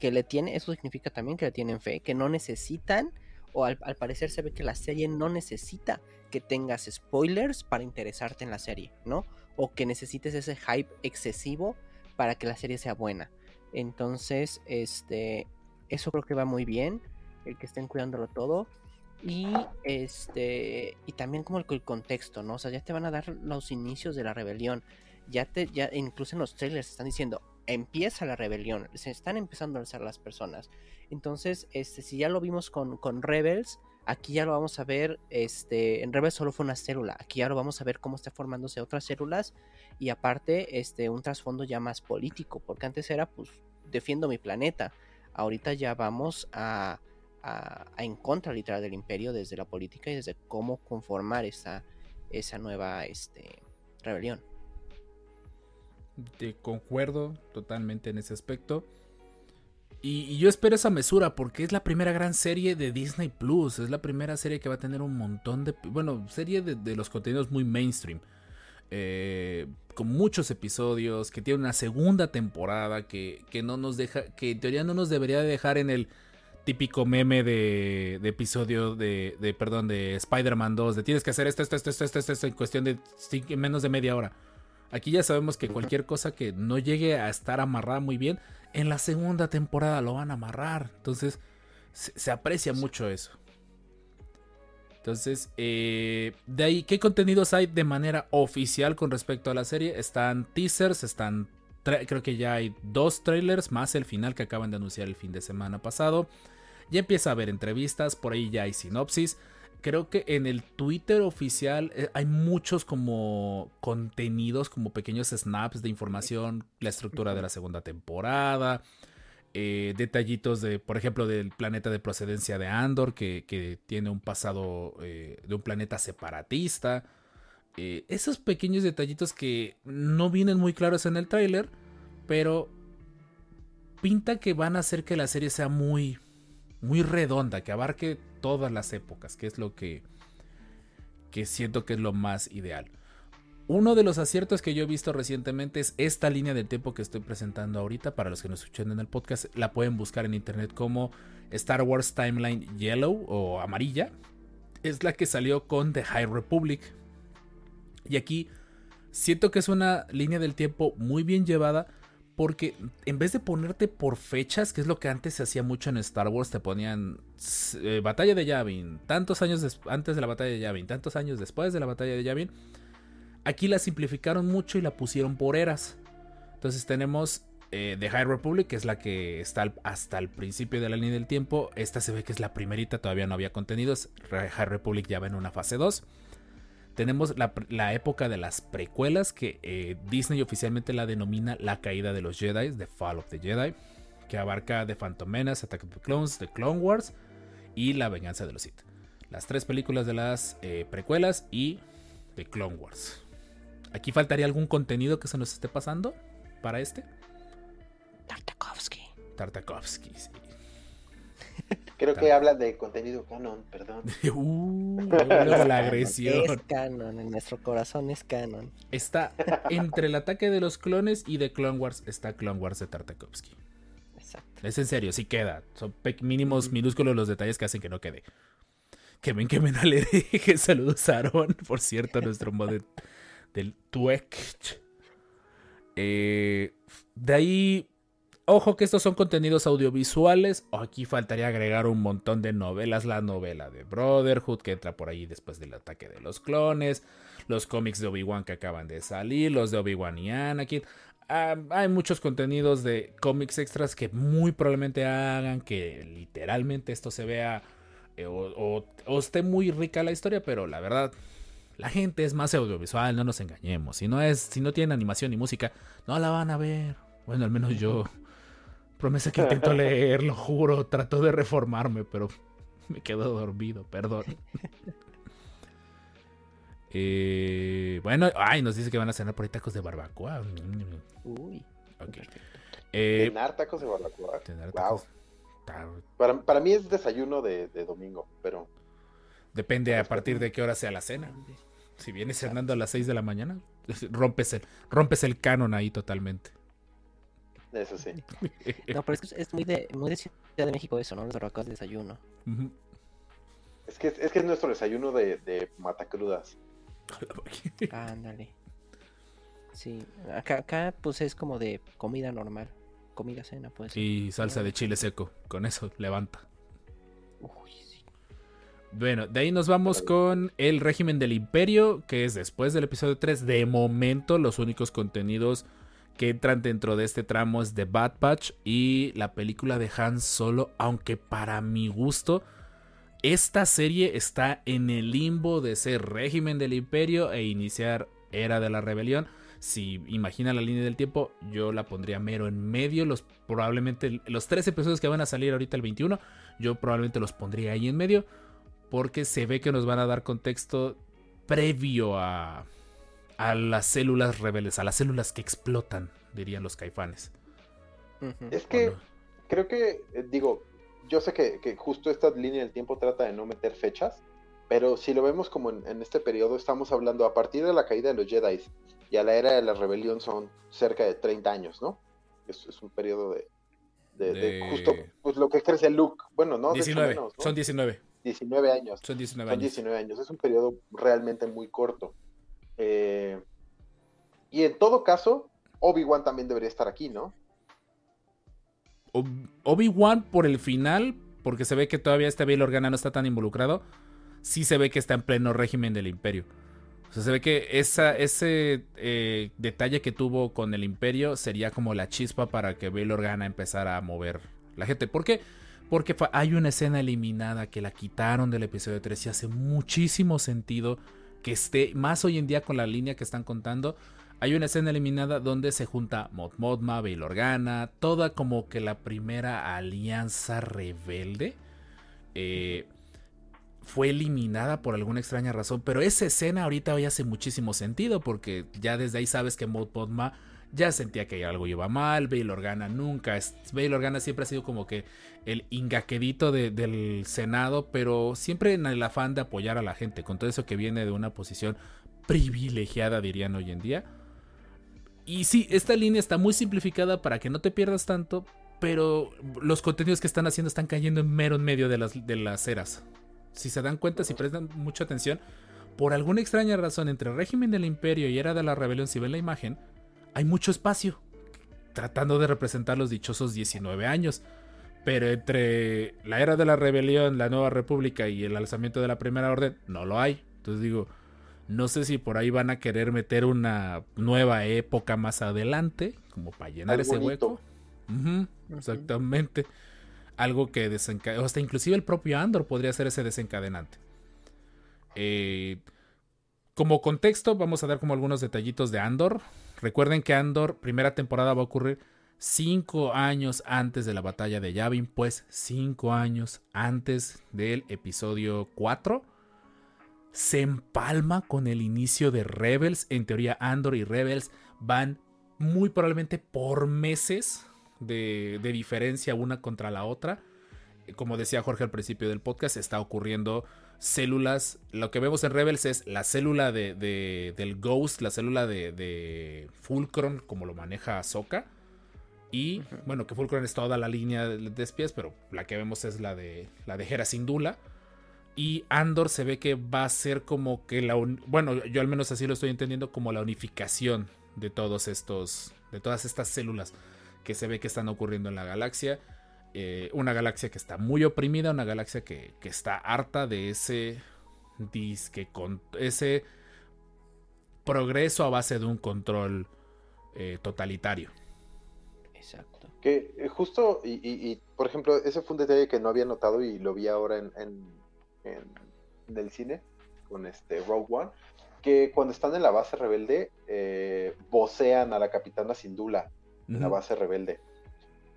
Speaker 4: que le tiene, eso significa también que le tienen fe, que no necesitan, o al, al parecer se ve que la serie no necesita que tengas spoilers para interesarte en la serie, ¿no? O que necesites ese hype excesivo para que la serie sea buena. Entonces, este, eso creo que va muy bien, el que estén cuidándolo todo. Y este, y también como el, contexto, ¿no? O sea, ya te van a dar los inicios de la rebelión. Ya te, ya, incluso en los trailers están diciendo, empieza la rebelión, se están empezando a alzar las personas. Entonces, este, si ya lo vimos con, con Rebels, aquí ya lo vamos a ver, este, en Rebels solo fue una célula, aquí ya lo vamos a ver cómo está formándose otras células y aparte, este, un trasfondo ya más político, porque antes era, pues, defiendo mi planeta, ahorita ya vamos a, a, en contra literal del imperio desde la política y desde cómo conformar esa, esa nueva, este, rebelión.
Speaker 1: te concuerdo totalmente en ese aspecto. Y, y yo espero esa mesura porque es la primera gran serie de Disney Plus. Es la primera serie que va a tener un montón de. Bueno, serie de, de los contenidos muy mainstream. Eh, con muchos episodios. Que tiene una segunda temporada. Que, que no nos deja. Que en teoría no nos debería dejar en el típico meme de, de episodio de, de. Perdón, de Spider-Man 2. De tienes que hacer esto, esto, esto, esto, esto, esto, esto en cuestión de cinco- menos de media hora. Aquí ya sabemos que cualquier cosa que no llegue a estar amarrada muy bien, en la segunda temporada lo van a amarrar. Entonces, se, se aprecia mucho eso. Entonces, eh, de ahí, ¿qué contenidos hay de manera oficial con respecto a la serie? Están teasers, están, creo que ya hay dos trailers, más el final que acaban de anunciar el fin de semana pasado. Ya empieza a haber entrevistas, por ahí ya hay sinopsis creo que en el Twitter oficial eh, hay muchos como contenidos, como pequeños snaps de información, la estructura de la segunda temporada, eh, detallitos de, por ejemplo, del planeta de procedencia de Andor, que, tiene un pasado eh, de un planeta separatista. Eh, esos pequeños detallitos que no vienen muy claros en el tráiler, pero pinta que van a hacer que la serie sea muy, muy redonda, que abarque todas las épocas, que es lo que, que siento que es lo más ideal. Uno de los aciertos que yo he visto recientemente es esta línea del tiempo que estoy presentando ahorita. Para los que nos escuchan en el podcast, la pueden buscar en internet como Star Wars Timeline Yellow o amarilla. Es la que salió con The High Republic. Y aquí siento que es una línea del tiempo muy bien llevada porque en vez de ponerte por fechas, que es lo que antes se hacía mucho en Star Wars, te ponían eh, batalla de Yavin, tantos años antes de la batalla de Yavin, tantos años después de la batalla de Yavin. Aquí la simplificaron mucho y la pusieron por eras. Entonces tenemos eh, The High Republic, que es la que está hasta el principio de la línea del tiempo. Esta se ve que es la primerita, todavía no había contenidos. High Republic ya va en una fase 2. Tenemos la época de las precuelas, que eh, Disney oficialmente la denomina la caída de los Jedi, The Fall of the Jedi, que abarca The Phantom Menace, Attack of the Clones, The Clone Wars y La venganza de los Sith. Las tres películas de las eh, precuelas y The Clone Wars. Aquí faltaría algún contenido que se nos esté pasando para este.
Speaker 4: Tartakovsky.
Speaker 1: Tartakovsky, sí.
Speaker 2: Creo que habla de contenido canon, perdón.
Speaker 1: Uh, luego la
Speaker 4: Es
Speaker 1: agresión.
Speaker 4: canon, en nuestro corazón es canon.
Speaker 1: Está entre el ataque de los clones y de Clone Wars está Clone Wars de Tartakovsky.
Speaker 4: Exacto.
Speaker 1: Es en serio, sí queda. Son mínimos, minúsculos los detalles que hacen que no quede. Que ven que me le dije saludos a Aaron, por cierto, nuestro mod del Twitch. Eh, de ahí, ojo que estos son contenidos audiovisuales. Aquí faltaría agregar un montón de novelas. La novela de Brotherhood, que entra por ahí después del ataque de los clones. Los cómics de Obi-Wan que acaban de salir. Los de Obi-Wan y Anakin. Hay muchos contenidos de cómics extras que muy probablemente hagan que literalmente esto se vea eh, o esté muy rica la historia, pero la verdad, la gente es más audiovisual, no nos engañemos. Si no es, si no tiene animación ni música, no la van a ver. Bueno, al menos yo. Promesa que intento leer, lo juro. Trato de reformarme, pero me quedo dormido, perdón. Eh, bueno, ay, nos dice que van a cenar por ahí tacos de barbacoa.
Speaker 4: Uy.
Speaker 1: Ok. Eh,
Speaker 2: Cenar tacos de barbacoa. Wow.
Speaker 1: tacos.
Speaker 2: Para, para mí es desayuno de, de domingo, pero
Speaker 1: Depende a partir de qué hora sea la cena. Si vienes cenando a las 6 de la mañana, rompes el, rompes el canon ahí totalmente.
Speaker 2: eso sí.
Speaker 4: No, pero es, que es muy de, muy de Ciudad de México eso, ¿no? Los barbacoas de desayuno.
Speaker 2: Es que es, que es nuestro desayuno de, de matacrudas.
Speaker 4: Ándale. Sí, acá, acá pues es como de comida normal. Comida cena, pues.
Speaker 1: Y salsa de chile seco. Con eso levanta.
Speaker 4: Uy.
Speaker 1: Bueno, de ahí nos vamos con el régimen del imperio, que es después del episodio 3. De momento, los únicos contenidos que entran dentro de este tramo es The Bad Batch y la película de Han Solo, aunque para mi gusto, esta serie está en el limbo de ser régimen del imperio e iniciar era de la rebelión. Si imagina la línea del tiempo, yo la pondría mero en medio. Los probablemente los tres episodios que van a salir ahorita el 21, yo probablemente los pondría ahí en medio porque se ve que nos van a dar contexto previo a, a las células rebeldes, a las células que explotan, dirían los caifanes.
Speaker 2: Es que creo que, eh, digo, yo sé que, que justo esta línea del tiempo trata de no meter fechas, pero si lo vemos como en, en este periodo, estamos hablando a partir de la caída de los Jedi y a la era de la rebelión son cerca de 30 años, ¿no? Es, es un periodo de, de, de
Speaker 1: De-
Speaker 2: justo pues, lo que crece Luke. Bueno, no, de hecho
Speaker 1: 19,
Speaker 2: menos, ¿no?
Speaker 1: son 19,
Speaker 2: 19 años.
Speaker 1: son 19
Speaker 2: Son
Speaker 1: años.
Speaker 2: 19 años. Es un periodo realmente muy corto. Eh, y en todo caso, Obi-Wan también debería estar aquí, ¿no?
Speaker 1: Ob- Obi-Wan por el final, porque se ve que todavía este Bail Organa no está tan involucrado, sí se ve que está en pleno régimen del imperio. O sea, se ve que esa, ese eh, detalle que tuvo con el imperio sería como la chispa para que Bail Organa empezara a mover la gente. ¿Por qué? Porque hay una escena eliminada que la quitaron del episodio 3 y hace muchísimo sentido que esté más hoy en día con la línea que están contando. Hay una escena eliminada donde se junta Mod Modma, Bail Organa, toda como que la primera alianza rebelde. Eh, fue eliminada por alguna extraña razón, pero esa escena ahorita hoy hace muchísimo sentido porque ya desde ahí sabes que Mod Podma ya sentía que algo iba mal, Bail Organa nunca, Bail Organa siempre ha sido como que el ingaquedito de- del Senado, pero siempre en el afán de apoyar a la gente, con todo eso que viene de una posición privilegiada, dirían hoy en día. Y sí, esta línea está muy simplificada para que no te pierdas tanto, pero los contenidos que están haciendo están cayendo en mero en medio de las, de las eras. Si se dan cuenta, si prestan mucha atención, por alguna extraña razón entre régimen del imperio y era de la rebelión, si ven la imagen, hay mucho espacio, tratando de representar los dichosos 19 años. Pero entre la era de la rebelión, la nueva república y el alzamiento de la primera orden, no lo hay. Entonces digo, no sé si por ahí van a querer meter una nueva época más adelante, como para llenar
Speaker 2: Algo
Speaker 1: ese
Speaker 2: bonito.
Speaker 1: hueco. Exactamente. Algo que desencadena. Hasta inclusive el propio Andor podría ser ese desencadenante. Eh, como contexto, vamos a dar como algunos detallitos de Andor. Recuerden que Andor, primera temporada, va a ocurrir cinco años antes de la batalla de Yavin, pues cinco años antes del episodio 4. Se empalma con el inicio de Rebels. En teoría, Andor y Rebels van muy probablemente por meses de, de diferencia una contra la otra. como decía Jorge al principio del podcast, está ocurriendo células. Lo que vemos en Rebels es la célula de, de- del Ghost, la célula de, de Fulcron, como lo maneja Ahsoka. Y bueno, que Fulcron es toda la línea de, espías, pero la que vemos es la de la de Hera Syndulla. Y Andor se ve que va a ser como que la un- bueno, yo al menos así lo estoy entendiendo como la unificación de todos estos de todas estas células que se ve que están ocurriendo en la galaxia. Eh, una galaxia que está muy oprimida, una galaxia que, que está harta de ese disque con ese progreso a base de un control eh, totalitario.
Speaker 4: Exacto.
Speaker 2: Que eh, justo, y, y- y, por ejemplo, ese fue un detalle que no había notado y lo vi ahora en, en, en- en el cine con este Rogue One, que cuando están en la base rebelde, eh, vocean a la capitana Sindula en la base rebelde.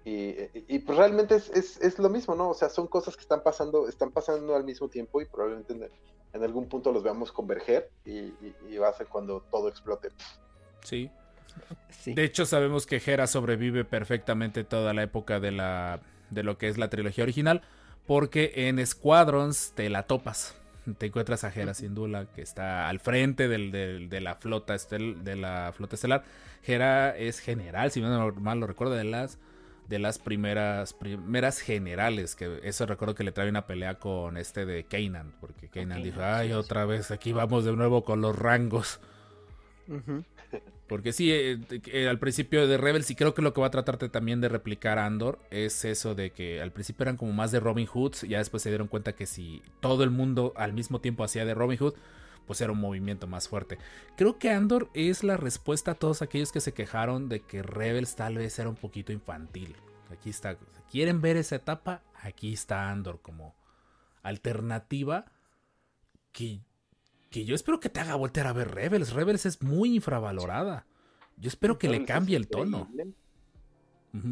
Speaker 2: Y, y- pues realmente es, es- es lo mismo, ¿no? O sea, son cosas que están pasando, están pasando al mismo tiempo y probablemente en, en algún punto los veamos converger y, y- y va a ser cuando todo explote.
Speaker 1: Sí.
Speaker 4: Sí.
Speaker 1: De hecho, sabemos que Hera sobrevive perfectamente toda la época de la de lo que es la trilogía original, porque en Squadrons te la topas. Te encuentras a Hera Syndulla que está al frente del- del- de la flota estel- de la flota estelar. Hera es general, si no mal lo recuerdo, de las de las primeras primeras generales, que eso recuerdo que le trae una pelea con este de Kanan, porque Kanan
Speaker 4: Kanan,
Speaker 1: dijo, "Ay,
Speaker 4: sí.
Speaker 1: otra vez aquí vamos de nuevo con los rangos." Porque sí, eh, eh, al principio de Rebels, y creo que lo que va a tratarte también de replicar Andor es eso de que al principio eran como más de Robin Hoods, ya después se dieron cuenta que si todo el mundo al mismo tiempo hacía de Robin Hood, pues era un movimiento más fuerte. Creo que Andor es la respuesta a todos aquellos que se quejaron de que Rebels tal vez era un poquito infantil. Aquí está, ¿quieren ver esa etapa? Aquí está Andor como alternativa que que yo espero que te haga voltear a ver Rebels. Rebels es muy infravalorada. Yo espero que le cambie el tono.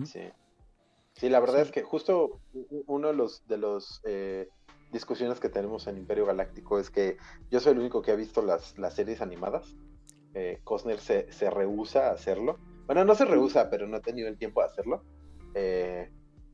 Speaker 2: Sí. Sí, la verdad es que justo uno de los de los eh, discusiones que tenemos en Imperio Galáctico es que yo soy el único que ha visto las, las series animadas. Eh, Costner se, se rehúsa a hacerlo. Bueno, no se rehúsa, pero no ha tenido el tiempo de hacerlo. Eh,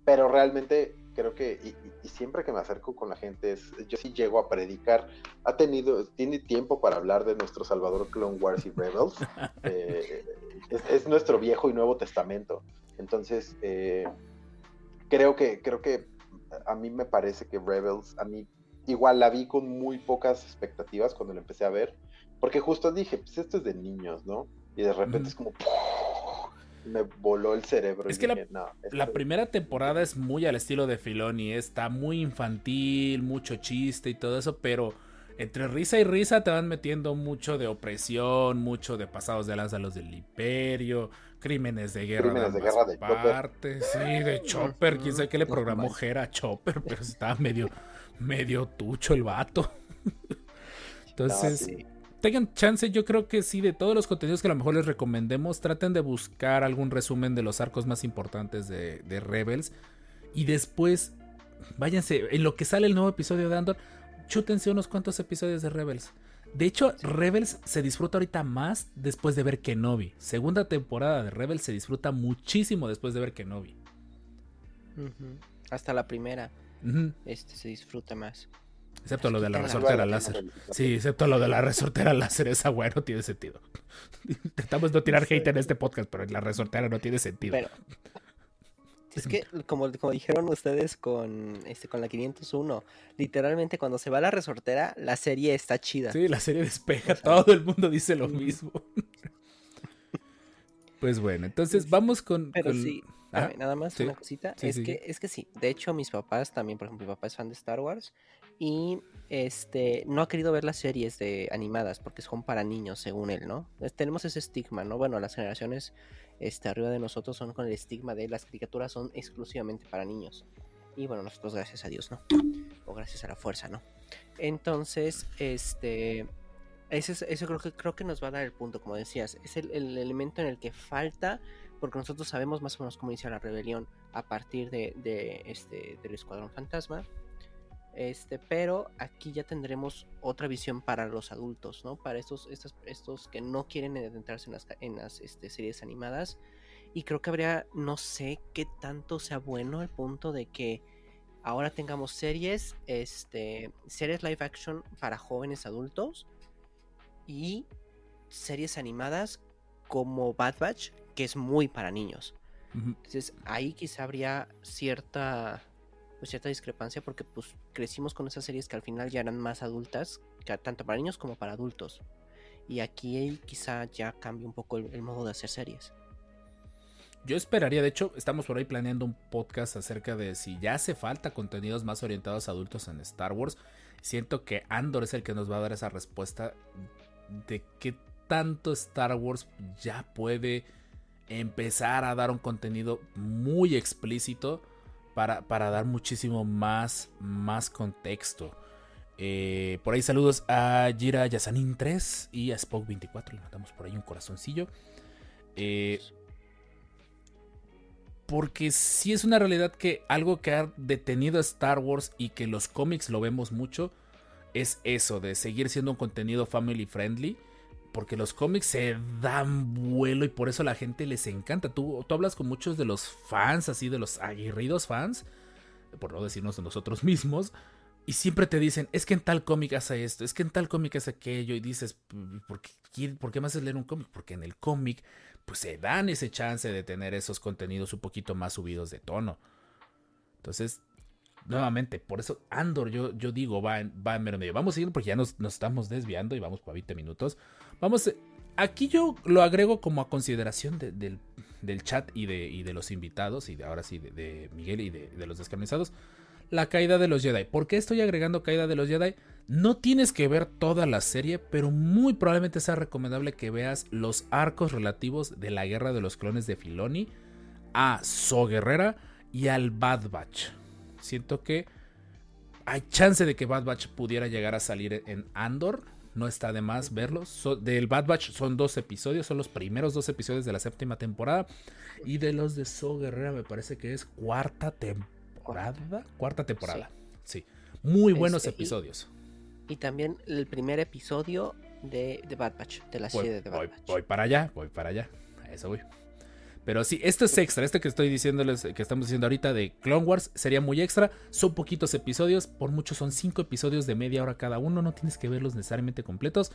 Speaker 2: pero realmente creo que, y, y- y siempre que me acerco con la gente, es, yo sí llego a predicar. Ha tenido, tiene tiempo para hablar de nuestro Salvador Clone Wars y Rebels. Eh, es, es nuestro viejo y nuevo testamento. Entonces, eh, creo que, creo que a mí me parece que Rebels, a mí igual la vi con muy pocas expectativas cuando la empecé a ver, porque justo dije, pues esto es de niños, ¿no? Y de repente es como me voló el cerebro.
Speaker 1: Es
Speaker 2: y
Speaker 1: que la-
Speaker 2: dije, no, esto-
Speaker 1: La primera temporada es muy al estilo de Filoni, está muy infantil, mucho chiste y todo eso, pero entre risa y risa te van metiendo mucho de opresión, mucho de pasados de lanza a los del imperio, crímenes de guerra
Speaker 2: Crímenes de guerra de Chopper.
Speaker 1: sí, de Chopper, quién sabe qué le programó. Jera a Chopper, pero estaba medio, medio tucho el vato. Entonces,
Speaker 2: No, sí.
Speaker 1: tengan chance, yo creo que sí, de todos los contenidos que a lo mejor les recomendemos, traten de buscar algún resumen de los arcos más importantes de, de Rebels. Y después, váyanse, en lo que sale el nuevo episodio de Andor, chútense unos cuantos episodios de Rebels. De hecho, Rebels se disfruta ahorita más después de ver Kenobi. Segunda temporada de Rebels se disfruta muchísimo después de ver Kenobi.
Speaker 4: Hasta la primera este, se disfruta más.
Speaker 1: Excepto lo de la resortera
Speaker 2: Igual,
Speaker 1: láser. Sí, excepto lo de la resortera láser, esa güey no tiene sentido. Intentamos no tirar hate en este podcast, pero la resortera no tiene sentido.
Speaker 4: Pero es que como, como dijeron ustedes con este con la 501, literalmente cuando se va la resortera, la serie está chida.
Speaker 1: Sí, la serie despeja,
Speaker 4: O sea,
Speaker 1: todo el mundo dice lo mismo. Pues bueno, entonces vamos con...
Speaker 4: Pero
Speaker 1: con-
Speaker 4: sí,
Speaker 1: Ajá,
Speaker 4: espérame, nada más
Speaker 1: sí.
Speaker 4: una cosita.
Speaker 1: Sí,
Speaker 4: es,
Speaker 1: sí.
Speaker 4: que, es que sí, de hecho mis papás también, por ejemplo, mi papá es fan de Star Wars y este no ha querido ver las series de animadas porque son para niños, según él, ¿no? Tenemos ese estigma, ¿no? Bueno, las generaciones este, arriba de nosotros son con el estigma de las caricaturas son exclusivamente para niños. Y bueno, nosotros gracias a Dios, ¿no? O gracias a la fuerza, ¿no? Entonces, este... Ese es- eso creo que, creo que nos va a dar el punto, como decías. Es el, el elemento en el que falta porque nosotros sabemos más o menos cómo inicia la rebelión a partir de, de, este del escuadrón fantasma este pero aquí ya tendremos otra visión para los adultos no para estos estos, estos que no quieren adentrarse en las, en las este, series animadas. Y creo que habría no sé qué tanto sea bueno al punto de que ahora tengamos series, este, series live action para jóvenes adultos y series animadas como Bad Batch, que es muy para niños. Entonces ahí quizá habría cierta, cierta discrepancia porque pues crecimos con esas series que al final ya eran más adultas, tanto para niños como para adultos. Y aquí quizá ya cambie un poco el modo de hacer series.
Speaker 1: Yo esperaría, de hecho, estamos por ahí planeando un podcast acerca de si ya hace falta contenidos más orientados a adultos en Star Wars. Siento que Andor es el que nos va a dar esa respuesta de qué tanto Star Wars ya puede empezar a dar un contenido muy explícito para, para dar muchísimo más, más contexto. Eh, por ahí saludos a Jira Yasanin 3 y a Spock 24. Le mandamos por ahí un corazoncillo. Eh, porque sí es una realidad que algo que ha detenido a Star Wars y que los cómics lo vemos mucho es eso, de seguir siendo un contenido family friendly. Porque los cómics se dan vuelo y por eso la gente les encanta. Tú, tú hablas con muchos de los fans, así de los aguerridos fans, por no decirnos de nosotros mismos, y siempre te dicen, es que en tal cómic hace esto, es que en tal cómic hace aquello, y dices, ¿por qué, por qué más es leer un cómic? Porque en el cómic, pues se dan ese chance de tener esos contenidos un poquito más subidos de tono. Entonces, nuevamente, por eso Andor, yo, yo digo, va en, va en mero medio. Vamos a ir porque ya nos, nos estamos desviando y vamos para 20 minutos. Vamos, aquí yo lo agrego como a consideración de- del, chat y de, los invitados, y de ahora sí, de, de Miguel y de, los descanonizados. La caída de los Jedi. ¿Por qué estoy agregando caída de los Jedi? No tienes que ver toda la serie, pero muy probablemente sea recomendable que veas los arcos relativos de la guerra de los clones de Filoni a So Guerrera y al Bad Batch. Siento que hay chance de que Bad Batch pudiera llegar a salir en Andor. No está de más verlos. So- del Bad Batch son dos episodios, son los primeros dos episodios de la séptima temporada. Y de los de So Guerrera me parece que es cuarta temporada. Cuarta temporada. Sí. Muy buenos
Speaker 4: Este, y-
Speaker 1: episodios.
Speaker 4: Y también el primer episodio de, de Bad Batch, de la
Speaker 1: Voy,
Speaker 4: serie de Bad
Speaker 1: voy-
Speaker 4: Batch.
Speaker 1: voy para allá, voy para allá. A eso voy. Pero sí, esto es extra. Este que estoy diciéndoles, que estamos diciendo ahorita de Clone Wars, sería muy extra. Son poquitos episodios, por mucho son cinco episodios de media hora cada uno. No tienes que verlos necesariamente completos.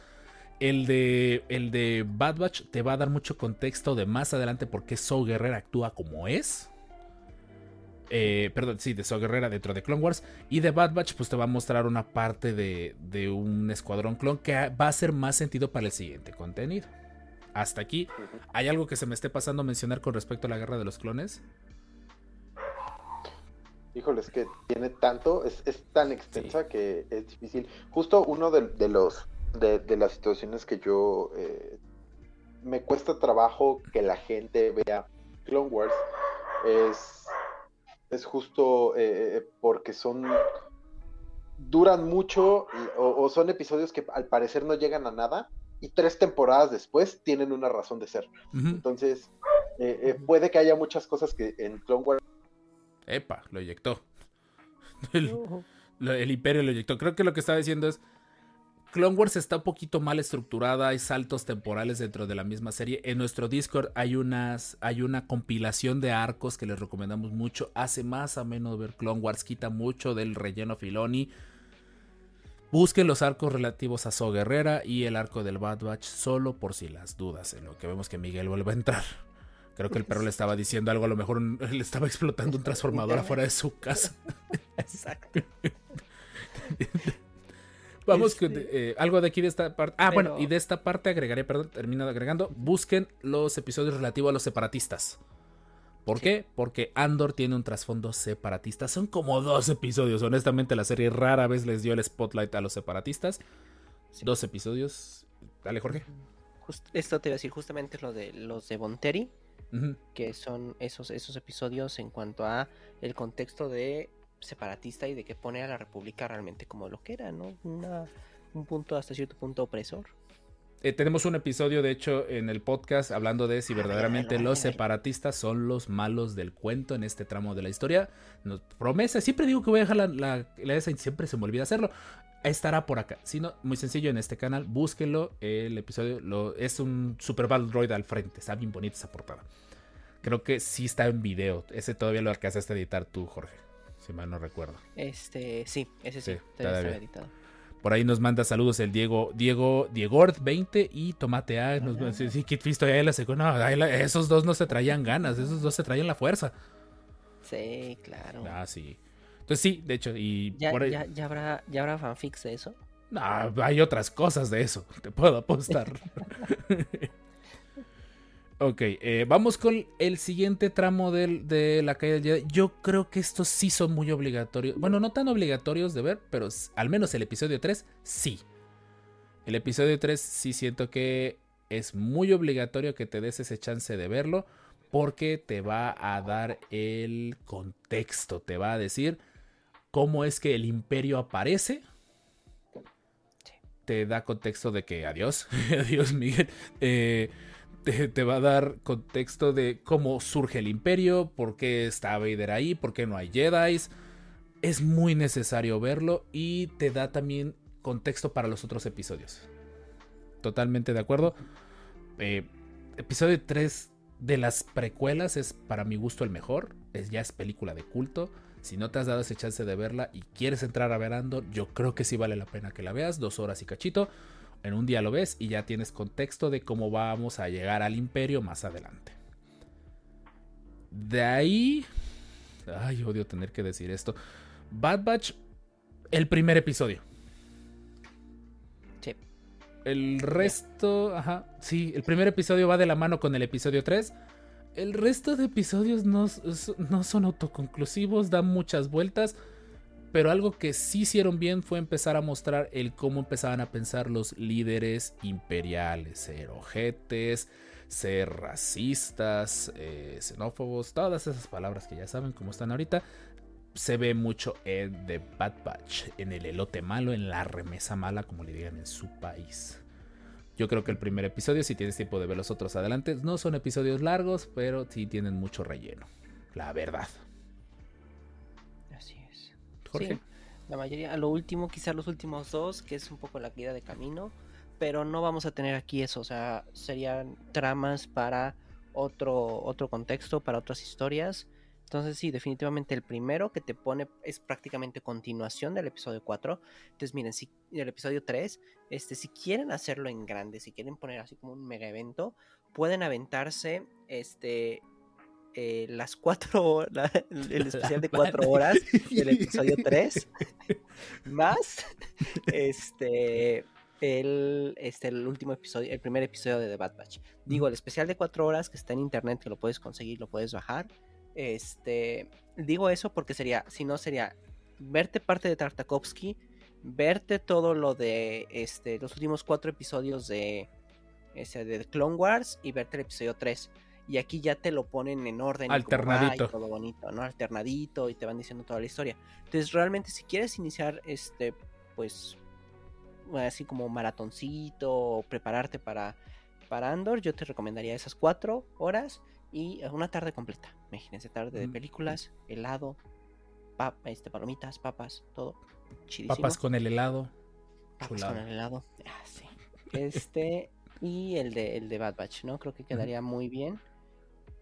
Speaker 1: El de, el de Bad Batch te va a dar mucho contexto de más adelante por qué Saw Guerrera actúa como es. Eh, perdón, sí, de Saw Guerrera dentro de Clone Wars. Y de Bad Batch, pues te va a mostrar una parte de, de un escuadrón clon que va a hacer más sentido para el siguiente contenido. Hasta aquí, ¿hay algo que se me esté pasando a mencionar con respecto a la guerra de los clones?
Speaker 2: Híjole, es que tiene tanto, es, es tan extensa que es difícil. Justo uno de, de los de, de las situaciones que yo eh, me cuesta trabajo que la gente vea Clone Wars es, es justo eh, eh, porque son duran mucho o son episodios que al parecer no llegan a nada y tres temporadas después tienen una razón de ser. Entonces, eh, eh, puede que haya muchas cosas que en Clone Wars
Speaker 1: Epa, lo eyectó. El, lo- el imperio lo eyectó. Creo que lo que estaba diciendo es... Clone Wars está un poquito mal estructurada, hay saltos temporales dentro de la misma serie. En nuestro Discord hay unas hay una compilación de arcos que les recomendamos mucho. Hace más a menos ver Clone Wars, quita mucho del relleno Filoni. Busquen los arcos relativos a So Guerrera y el arco del Bad Batch solo por si las dudas, en lo que vemos que Miguel vuelve a entrar. Creo que el perro le estaba diciendo algo, a lo mejor un- le estaba explotando un transformador afuera de su casa.
Speaker 4: Exacto.
Speaker 1: Vamos
Speaker 4: Este,
Speaker 1: con eh, algo de aquí de esta parte. Ah, bueno, y de esta parte agregaré, perdón, termino agregando. Busquen los episodios relativos a los separatistas. ¿Por qué? Porque Andor tiene un trasfondo separatista. Son como dos episodios. Honestamente, la serie rara vez les dio el spotlight a los separatistas. Dos episodios. Dale, Jorge.
Speaker 4: Just- esto te iba a decir justamente lo de los de Bonteri, que son esos, esos episodios en cuanto a el contexto de separatista y de que pone a la República realmente como lo que era, ¿no? Una- un punto hasta cierto punto opresor.
Speaker 1: Eh, tenemos un episodio, de hecho, en el podcast hablando de si verdaderamente
Speaker 4: véanlo,
Speaker 1: los separatistas son los malos del cuento en este tramo de la historia. Nos promesa, siempre digo que voy a dejar la, la, la esa y siempre se me olvida hacerlo. Estará por acá. Si no, muy sencillo en este canal, búsquenlo. El episodio lo, es un Super Droid al frente. Está bien bonita esa portada. Creo que sí está en video. Ese todavía lo alcanzaste a editar tú, Jorge. si mal no recuerdo.
Speaker 4: Este, sí, ese sí,
Speaker 1: Sí,
Speaker 4: todavía estaba editado.
Speaker 1: Por ahí nos manda saludos el Diego, Diego, Diegord 20 y Tomate A. Nos, sí, sí, Kit Fisto y ahí la secó. No, esos dos no se traían ganas, esos dos se traían la fuerza.
Speaker 4: Sí, claro.
Speaker 1: Ah, sí. Entonces sí, de hecho, y
Speaker 4: ¿Ya,
Speaker 1: por ahí-
Speaker 4: ya, ya habrá, ¿Ya habrá fanfics de eso?
Speaker 1: No, hay otras cosas de eso, te puedo apostar. ok, eh, vamos con el siguiente tramo del- de la caída del Jedi. Yo creo que estos sí son muy obligatorios. Bueno, no tan obligatorios de ver, pero al menos el episodio 3 sí. El episodio 3 sí siento que es muy obligatorio que te des ese chance de verlo porque te va a dar el contexto, te va a decir cómo es que el imperio aparece te da contexto de que adiós, adiós Miguel, eh, te, va a dar contexto de cómo surge el imperio, por qué está Vader ahí, por qué no hay Jedi. Es muy necesario verlo y te da también contexto para los otros episodios. Totalmente de acuerdo. Eh, episodio 3 de las precuelas es para mi gusto el mejor. Es, ya es película de culto. Si no te has dado ese chance de verla y quieres entrar a ver Andor, yo creo que sí vale la pena que la veas. Dos horas y cachito. En un día lo ves y ya tienes contexto de cómo vamos a llegar al imperio más adelante. De ahí... Ay, odio tener que decir esto. Bad Batch, el primer episodio.
Speaker 4: Sí.
Speaker 1: El resto, ajá, sí, el primer episodio va de la mano con el episodio 3. El resto de episodios no, no son autoconclusivos, dan muchas vueltas. Pero algo que sí hicieron bien fue empezar a mostrar el cómo empezaban a pensar los líderes imperiales, ser ojetes, ser racistas, eh, xenófobos, todas esas palabras que ya saben cómo están ahorita. Se ve mucho en The Bad Batch, en el elote malo, en la remesa mala, como le digan en su país. Yo creo que el primer episodio, si tienes tiempo de ver los otros adelante, no son episodios largos, pero sí tienen mucho relleno. La verdad.
Speaker 4: Sí, la mayoría, a lo último, quizá los últimos dos, que es un poco la guía de camino, pero no vamos a tener aquí eso, o sea, serían tramas para otro, otro contexto, para otras historias. Entonces sí, definitivamente el primero que te pone es prácticamente continuación del episodio 4. Entonces miren, si el episodio 3, este, si quieren hacerlo en grande, si quieren poner así como un mega evento, pueden aventarse este eh, las cuatro horas, el especial de cuatro horas del episodio 3, más este el, este, el último episodio, el primer episodio de The Bad Batch. Digo, el especial de cuatro horas que está en internet, que lo puedes conseguir, lo puedes bajar. Este, digo eso porque sería, si no sería verte parte de Tartakovsky, verte todo lo de este, los últimos cuatro episodios de, este, de Clone Wars y verte el episodio 3. Y aquí ya te lo ponen en orden. va, y
Speaker 1: Alternadito.
Speaker 4: todo bonito, ¿no? Alternadito y te van diciendo toda la historia. Entonces, realmente, si quieres iniciar, este, pues, así como maratoncito o prepararte para, para Andor, yo te recomendaría esas cuatro horas y una tarde completa. Imagínense, tarde de
Speaker 1: Mm.
Speaker 4: películas, helado, pap, este, palomitas, papas, todo. Chidísimo.
Speaker 1: Papas con el helado.
Speaker 4: Papas con el helado. Ah, sí. Este y el de, el de Bad Batch, ¿no? Creo que quedaría muy bien.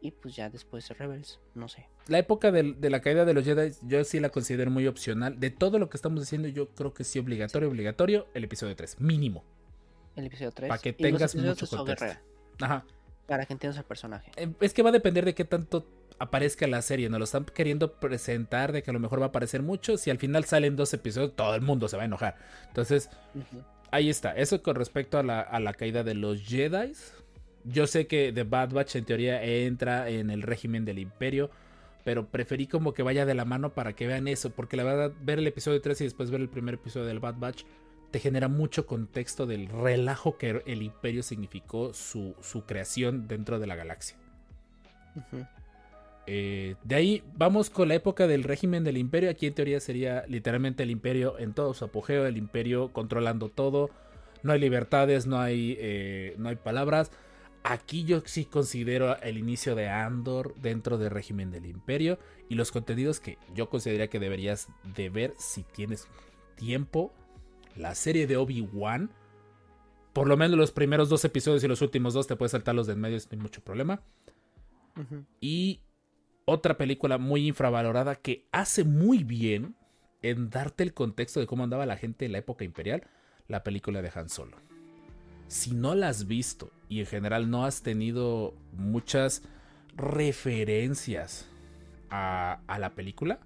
Speaker 4: Y pues ya después Rebels, no sé.
Speaker 1: La época de, la caída de los Jedi, yo sí la considero muy opcional. De todo lo que estamos diciendo, yo creo que sí, obligatorio, obligatorio, el episodio 3, mínimo.
Speaker 4: El episodio 3.
Speaker 1: Pa' que tengas mucho contexto. Ajá.
Speaker 4: para que entiendas al personaje.
Speaker 1: Eh, Es que va a depender de qué tanto aparezca la serie. Nos lo están queriendo presentar de que a lo mejor va a aparecer mucho. Si al final salen dos episodios, todo el mundo se va a enojar. Entonces, ahí está. Eso con respecto a la, a la caída de los Jedi. Yo sé que The Bad Batch en teoría entra en el régimen del imperio. Pero preferí como que vaya de la mano para que vean eso. Porque la verdad, ver el episodio 3 y después ver el primer episodio del Bad Batch te genera mucho contexto del relajo que el imperio significó su, su creación dentro de la galaxia. Eh, de ahí vamos con la época del régimen del imperio. Aquí en teoría sería literalmente el imperio en todo su apogeo, el imperio controlando todo. No hay libertades, no hay, eh, no hay palabras. Aquí yo sí considero el inicio de Andor dentro del régimen del imperio y los contenidos que yo consideraría que deberías de ver si tienes tiempo. La serie de Obi-Wan. Por lo menos los primeros dos episodios y los últimos dos te puedes saltar los de en medio sin mucho problema. Y otra película muy infravalorada que hace muy bien en darte el contexto de cómo andaba la gente en la época imperial, la película de Han Solo. Si no la has visto y en general no has tenido muchas referencias a, a la película,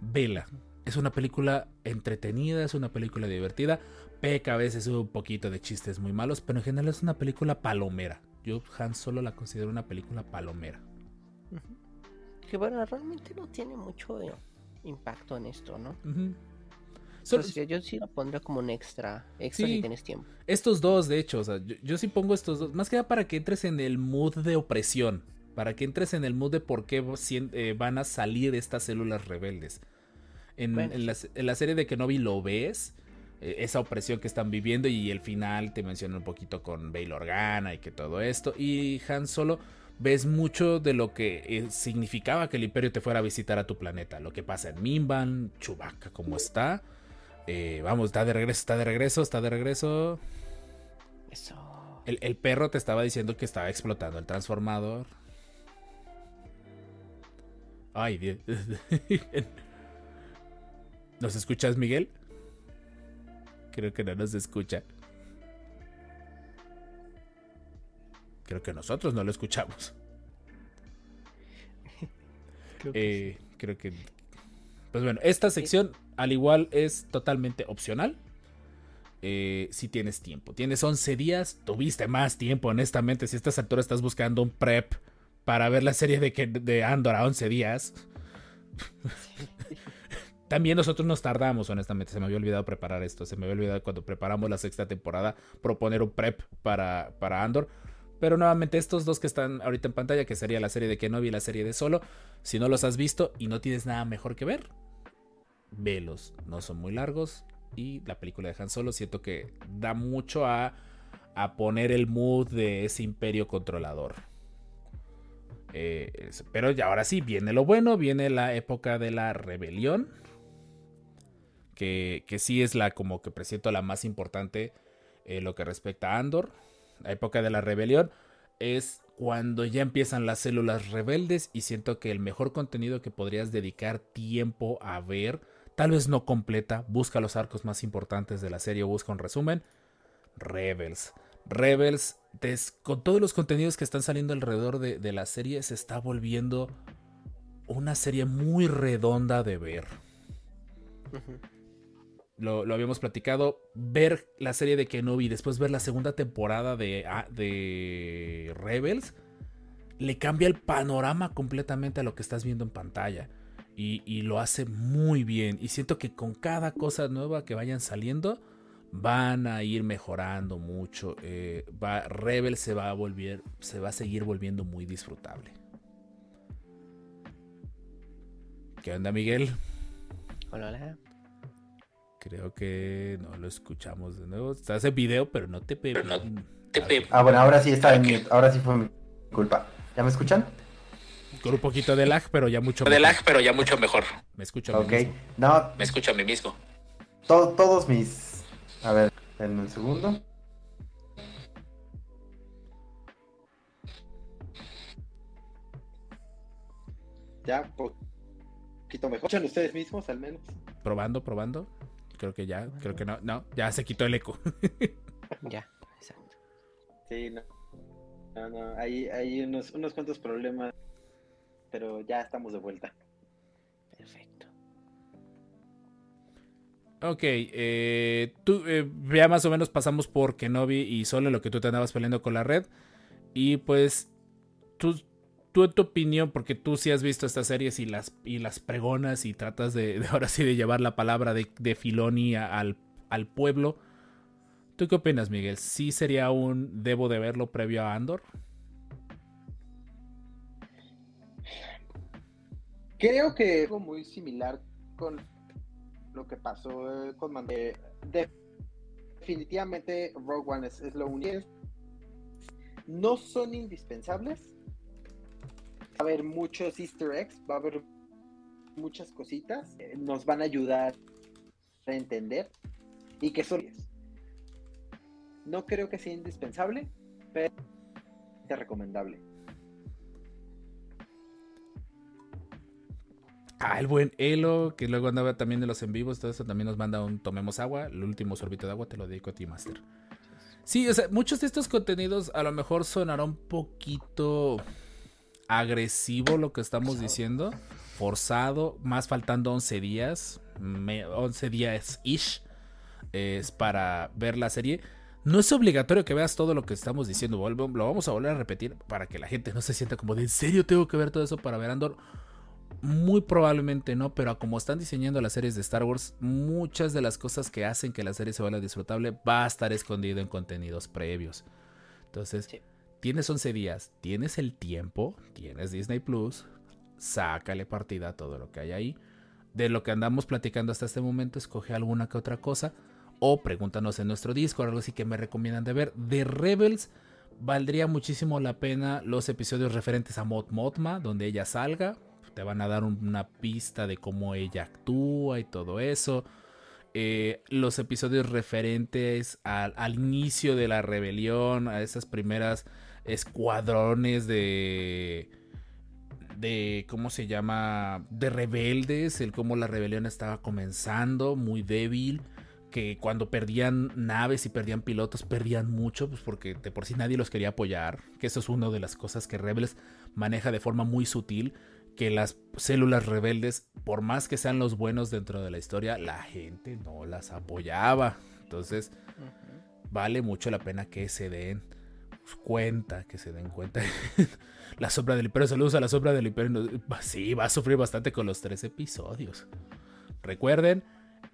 Speaker 1: vela. Es una película entretenida, es una película divertida. Peca a veces un poquito de chistes muy malos, pero en general es una película palomera. Yo Han Solo la considero una película palomera.
Speaker 4: Que bueno, realmente no tiene mucho eh, impacto en esto, ¿no? Yo sí lo pondría como un extra, extra
Speaker 1: Sí.
Speaker 4: si tienes tiempo.
Speaker 1: estos dos, de hecho, o sea, yo, yo sí pongo estos dos, más que nada para que entres en el mood de opresión, para que entres en el mood de por qué eh, van a salir estas células rebeldes. En,
Speaker 4: Bueno,
Speaker 1: en la, en la serie de Kenobi lo ves, eh, esa opresión que están viviendo y el final te menciona un poquito con Bail Organa y que todo esto. Y Han Solo ves mucho de lo que eh, significaba que el imperio te fuera a visitar a tu planeta. Lo que pasa en Mimban, Chewbacca como está. Eh, vamos, está de regreso, está de regreso, está de regreso.
Speaker 4: Eso.
Speaker 1: El, el perro te estaba diciendo que estaba explotando el transformador. Ay, Dios. ¿Nos escuchas, Miguel? Creo que no nos escucha. Creo que nosotros no lo escuchamos. Eh, creo que. Pues bueno, esta sección, al igual, es totalmente opcional. Eh, si tienes tiempo. Tienes 11 días, tuviste más tiempo, honestamente. Si a estas alturas estás buscando un prep para ver la serie de, que, de Andor a 11 días. También nosotros nos tardamos, honestamente. Se me había olvidado preparar esto. Se me había olvidado cuando preparamos la sexta temporada proponer un prep para, para Andor. Pero nuevamente estos dos que están ahorita en pantalla, que sería la serie de Kenobi y la serie de Solo, si no los has visto y no tienes nada mejor que ver, velos. No son muy largos. Y la película de Han Solo siento que da mucho a, a poner el mood de ese imperio controlador. Eh, pero ya ahora sí, viene lo bueno, viene la época de la rebelión. Que, que sí es la como que presento la más importante eh, lo que respecta a Andor. La época de la rebelión es cuando ya empiezan las células rebeldes y siento que el mejor contenido que podrías dedicar tiempo a ver, tal vez no completa, busca los arcos más importantes de la serie o busca un resumen. Rebels. Rebels, con todos los contenidos que están saliendo alrededor de, la serie, se está volviendo una serie muy redonda de ver. Lo, lo habíamos platicado. Ver la serie de Kenobi y después ver la segunda temporada de, ah, de Rebels le cambia el panorama completamente a lo que estás viendo en pantalla. Y, y lo hace muy bien. Y siento que con cada cosa nueva que vayan saliendo, van a ir mejorando mucho. Eh, va, Rebel se va a volver, se va a seguir volviendo muy disfrutable. ¿Qué onda, Miguel?
Speaker 4: Hola, hola.
Speaker 1: Creo que no lo escuchamos de nuevo. Estás en video, pero no te pe...
Speaker 6: Pero no te
Speaker 1: Ah,
Speaker 6: pe-
Speaker 7: Ah, bueno, ahora sí está en mute. Ahora sí fue mi culpa. ¿Ya me escuchan?
Speaker 1: Con un poquito de lag, pero ya mucho
Speaker 6: de
Speaker 1: mejor.
Speaker 6: lag, pero ya mucho mejor.
Speaker 1: Me escucho a mí
Speaker 7: Ok.
Speaker 1: mismo.
Speaker 7: No,
Speaker 6: Me escucho a mí mismo.
Speaker 7: to- todos mis. A ver, en un segundo.
Speaker 2: Ya, po- poquito mejor. ¿Escuchan ustedes mismos al menos?
Speaker 1: Probando, probando. Creo que ya, creo que no. No, ya se quitó el eco.
Speaker 4: Ya, exacto.
Speaker 2: Sí, no. No, no, hay, hay unos, unos cuantos problemas, pero ya estamos de vuelta.
Speaker 4: Perfecto.
Speaker 1: ok, eh, tú, eh, ya más o menos pasamos por Kenobi y solo lo que tú te andabas peleando con la red. Y pues, tú, tú en tu opinión, porque tú sí has visto estas series y las, y las pregonas y tratas de, ahora sí de llevar la palabra de, de Filoni al, al pueblo. ¿Tú qué opinas, Miguel? ¿Sí sería un debo de verlo previo a Andor?
Speaker 2: Creo que algo muy similar con lo que pasó eh, con Mandalorian. Eh, definitivamente Rogue One es, es lo único. No son indispensables. Va a haber muchos easter eggs, va a haber muchas cositas. nos van a ayudar a entender y que son... No creo que sea indispensable, pero es recomendable.
Speaker 1: Ah, el buen Elo, que luego andaba también de los en vivos, todo eso también nos manda un tomemos agua. El último sorbito de agua te lo dedico a ti, Master. Sí, o sea, muchos de estos contenidos a lo mejor sonará un poquito agresivo lo que estamos diciendo, forzado, más faltando 11 días, me- 11 días ish, es para ver la serie. No es obligatorio que veas todo lo que estamos diciendo, lo vamos a volver a repetir para que la gente no se sienta como de en serio tengo que ver todo eso para ver Andor. Muy probablemente no, pero como están diseñando las series de Star Wars, muchas de las cosas que hacen que la serie se vuelva disfrutable va a estar escondido en contenidos previos. Entonces,
Speaker 4: Sí.
Speaker 1: Tienes 11 días, tienes el tiempo, tienes Disney Plus, sácale partida a todo lo que hay ahí. De lo que andamos platicando hasta este momento, escoge alguna que otra cosa. O pregúntanos en nuestro Discord, algo así que me recomiendan de ver. De Rebels, valdría muchísimo la pena los episodios referentes a Mot Motma, donde ella salga. Te van a dar un- una pista de cómo ella actúa y todo eso. Eh, los episodios referentes al inicio de la rebelión, a esas primeras escuadrones de de cómo se llama de rebeldes, el cómo la rebelión estaba comenzando, muy débil, que cuando perdían naves y perdían pilotos perdían mucho, pues porque de por sí nadie los quería apoyar, que eso es una de las cosas que Rebels maneja de forma muy sutil, que las células rebeldes, por más que sean los buenos dentro de la historia, la gente no las apoyaba. Entonces, vale mucho la pena que se den cuenta, que se den cuenta. la sombra del imperio, saludos a la sombra del imperio. Sí, va a sufrir bastante con los tres episodios. Recuerden,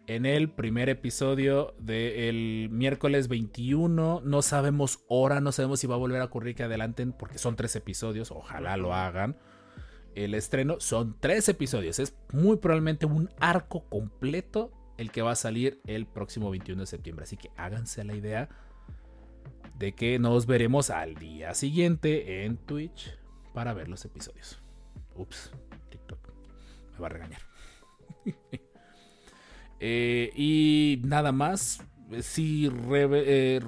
Speaker 1: en el primer episodio del miércoles 21, no sabemos hora, no sabemos si va a volver a ocurrir que adelanten, porque son tres episodios, ojalá lo hagan. El estreno son tres episodios, es muy probablemente un arco completo el que va a salir el próximo 21 de septiembre. Así que háganse la idea de que nos veremos al día siguiente en Twitch para ver los episodios. Ups, TikTok me va a regañar. Eh, y nada más. Sí, Rebe- eh,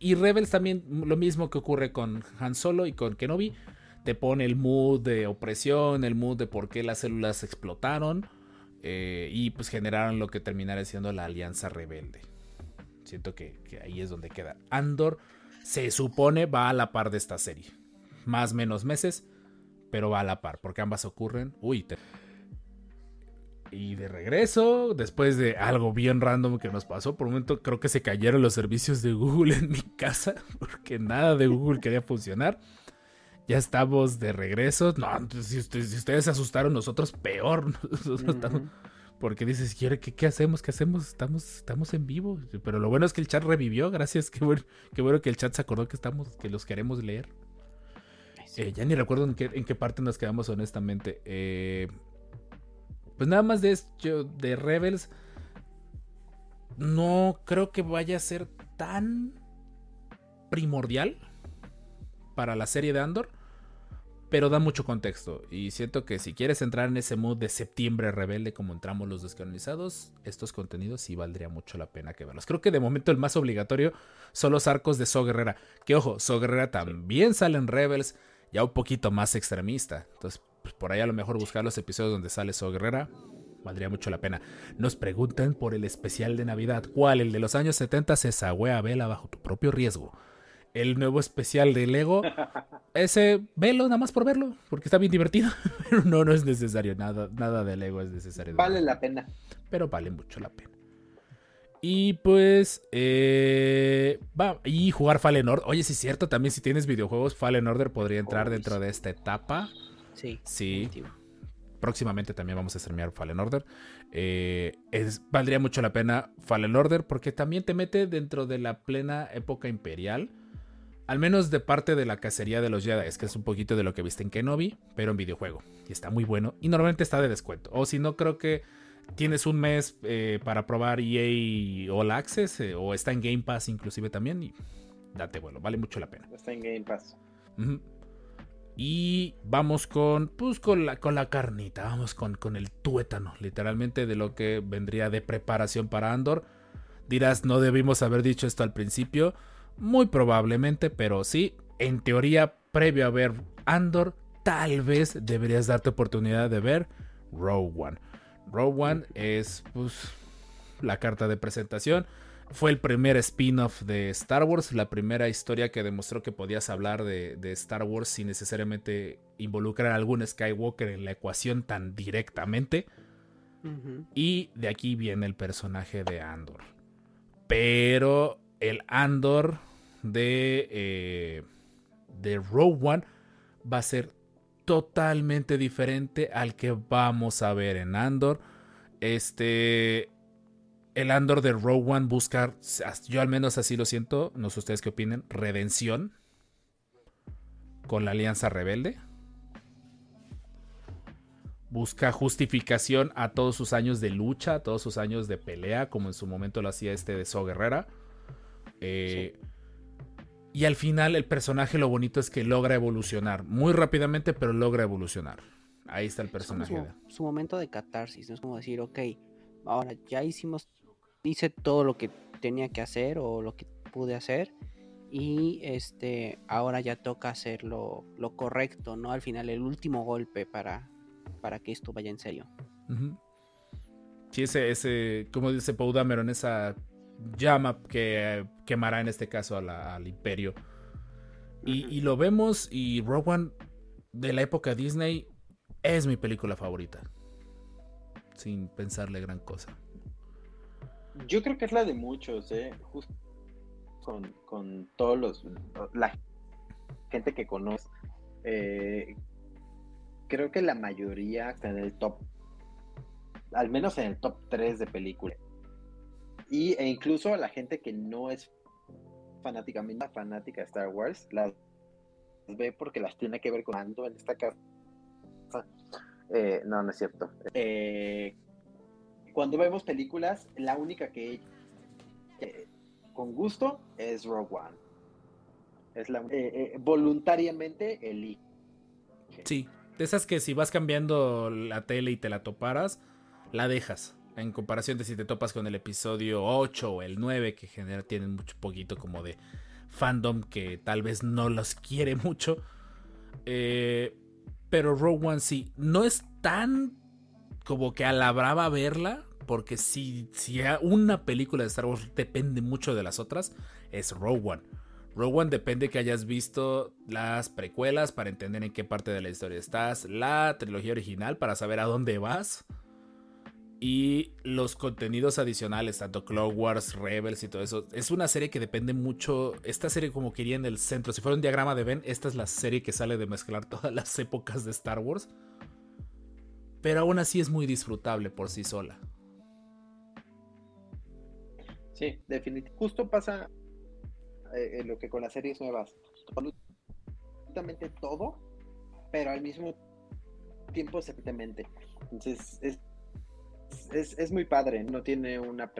Speaker 1: y Rebels también lo mismo que ocurre con Han Solo y con Kenobi. Te pone el mood de opresión, el mood de por qué las células explotaron. eh, y pues generaron lo que terminará siendo la alianza rebelde. Siento que ahí es donde queda. Andor se supone va a la par de esta serie. Más menos meses, pero va a la par, porque ambas ocurren. Uy, te- y de regreso, después de algo bien random que nos pasó, por un momento creo que se cayeron los servicios de Google en mi casa, porque nada de Google quería funcionar. Ya estamos de regreso. No, si, ustedes, si ustedes se asustaron, nosotros peor. Nosotros estamos- porque dices, ¿qué, hacemos? ¿Qué hacemos? Estamos, estamos en vivo. Pero lo bueno es que el chat revivió. Gracias. Qué bueno, qué bueno que el chat se acordó que estamos, que los queremos leer. Eh, ya ni recuerdo en qué, en qué parte nos quedamos, honestamente. Eh, pues nada más de esto, de Rebels. No creo que vaya a ser tan primordial para la serie de Andor. Pero da mucho contexto. Y siento que si quieres entrar en ese mood de septiembre rebelde como entramos los descanonizados, estos contenidos sí valdría mucho la pena que verlos. Creo que de momento el más obligatorio son los arcos de So Guerrera. Que ojo, So Guerrera también sale en Rebels, ya un poquito más extremista. Entonces, pues, por ahí a lo mejor buscar los episodios donde sale So Guerrera. Valdría mucho la pena. Nos preguntan por el especial de Navidad. ¿Cuál? El de los años 70 se a vela bajo tu propio riesgo. El nuevo especial de Lego. Ese, velo nada más por verlo, porque está bien divertido. Pero no, no es necesario. Nada, nada de Lego es necesario.
Speaker 2: Vale la pena.
Speaker 1: Pero vale mucho la pena. Y pues, eh, va, y jugar Fallen Order. Oye, sí es cierto, también si tienes videojuegos, Fallen Order podría entrar dentro
Speaker 4: sí.
Speaker 1: de esta etapa.
Speaker 4: Sí.
Speaker 1: Sí,
Speaker 4: definitivo.
Speaker 1: próximamente también vamos a streamear Fallen Order. Eh, es, valdría mucho la pena Fallen Order porque también te mete dentro de la plena época imperial. Al menos de parte de la cacería de los Jedi. Es que es un poquito de lo que viste en Kenobi, pero en videojuego. Y está muy bueno. Y normalmente está de descuento. O si no, creo que tienes un mes eh, para probar EA All Access. eh, o está en Game Pass inclusive también. Y date vuelo. Vale mucho la pena.
Speaker 2: Está en Game Pass.
Speaker 1: Y vamos con, pues, con la, con la carnita, vamos con, con el tuétano, literalmente de lo que vendría de preparación para Andor. Dirás, no debimos haber dicho esto al principio. Muy probablemente, pero sí, en teoría, previo a ver Andor, tal vez deberías darte oportunidad de ver Rogue One. Rogue One es pues, la carta de presentación. Fue el primer spin-off de Star Wars, la primera historia que demostró que podías hablar de, de, Star Wars sin necesariamente involucrar a algún Skywalker en la ecuación tan directamente. Uh -huh. Y de aquí viene el personaje de Andor. Pero el Andor de, eh, de Rogue One va a ser totalmente diferente al que vamos a ver en Andor. Este. El Andor de Rogue One busca, yo al menos así lo siento, no sé ustedes qué opinen, redención con la Alianza Rebelde. Busca justificación a todos sus años de lucha, a todos sus años de pelea, como en su momento lo hacía este de So Guerrera. Eh, sí. Y al final el personaje lo bonito es que logra evolucionar. Muy rápidamente, pero logra evolucionar. Ahí está el personaje.
Speaker 4: Es su, su, momento de catarsis, ¿no? Es como decir, ok, ahora ya hicimos, hice todo lo que tenía que hacer o lo que pude hacer. Y este, ahora ya toca hacer lo, lo correcto, ¿no? Al final, el último golpe para, para que esto vaya en serio.
Speaker 1: Uh -huh. Sí, ese, ese, como dice Paul Dameron, esa llama que quemará en este caso a la, al imperio. Y, y, lo vemos y Rogue One de la época Disney es mi película favorita. Sin pensarle gran cosa.
Speaker 2: Yo creo que es la de muchos, ¿eh? Justo con, con todos los... La gente que conoce. Eh, creo que la mayoría está en el top. Al menos en el top 3 de películas y, e incluso a la gente que no es fanáticamente fanática de Star Wars, las ve porque las tiene que ver con Ando en esta casa. Eh, no, no es cierto. Eh, cuando vemos películas, la única que eh, con gusto es Rogue One. Es la eh, voluntariamente elige.
Speaker 1: Sí, de esas que si vas cambiando la tele y te la toparas, la dejas en comparación de si te topas con el episodio 8 o el 9, que genera, tienen mucho poquito como de fandom que tal vez no los quiere mucho. Eh, pero Rogue One sí, no es tan como que a la brava verla, porque si, si una película de Star Wars depende mucho de las otras, es Rogue One. Rogue One depende que hayas visto las precuelas para entender en qué parte de la historia estás, la trilogía original para saber a dónde vas y los contenidos adicionales, tanto Clone Wars, Rebels y todo eso. Es una serie que depende mucho. Esta serie, como quería en el centro, si fuera un diagrama de Ben, esta es la serie que sale de mezclar todas las épocas de Star Wars. Pero aún así es muy disfrutable por sí sola.
Speaker 2: Sí, definitivamente. Justo pasa eh, lo que con las series nuevas. Absolutamente todo, pero al mismo tiempo septentemente. Entonces, es es, es, muy padre, no tiene una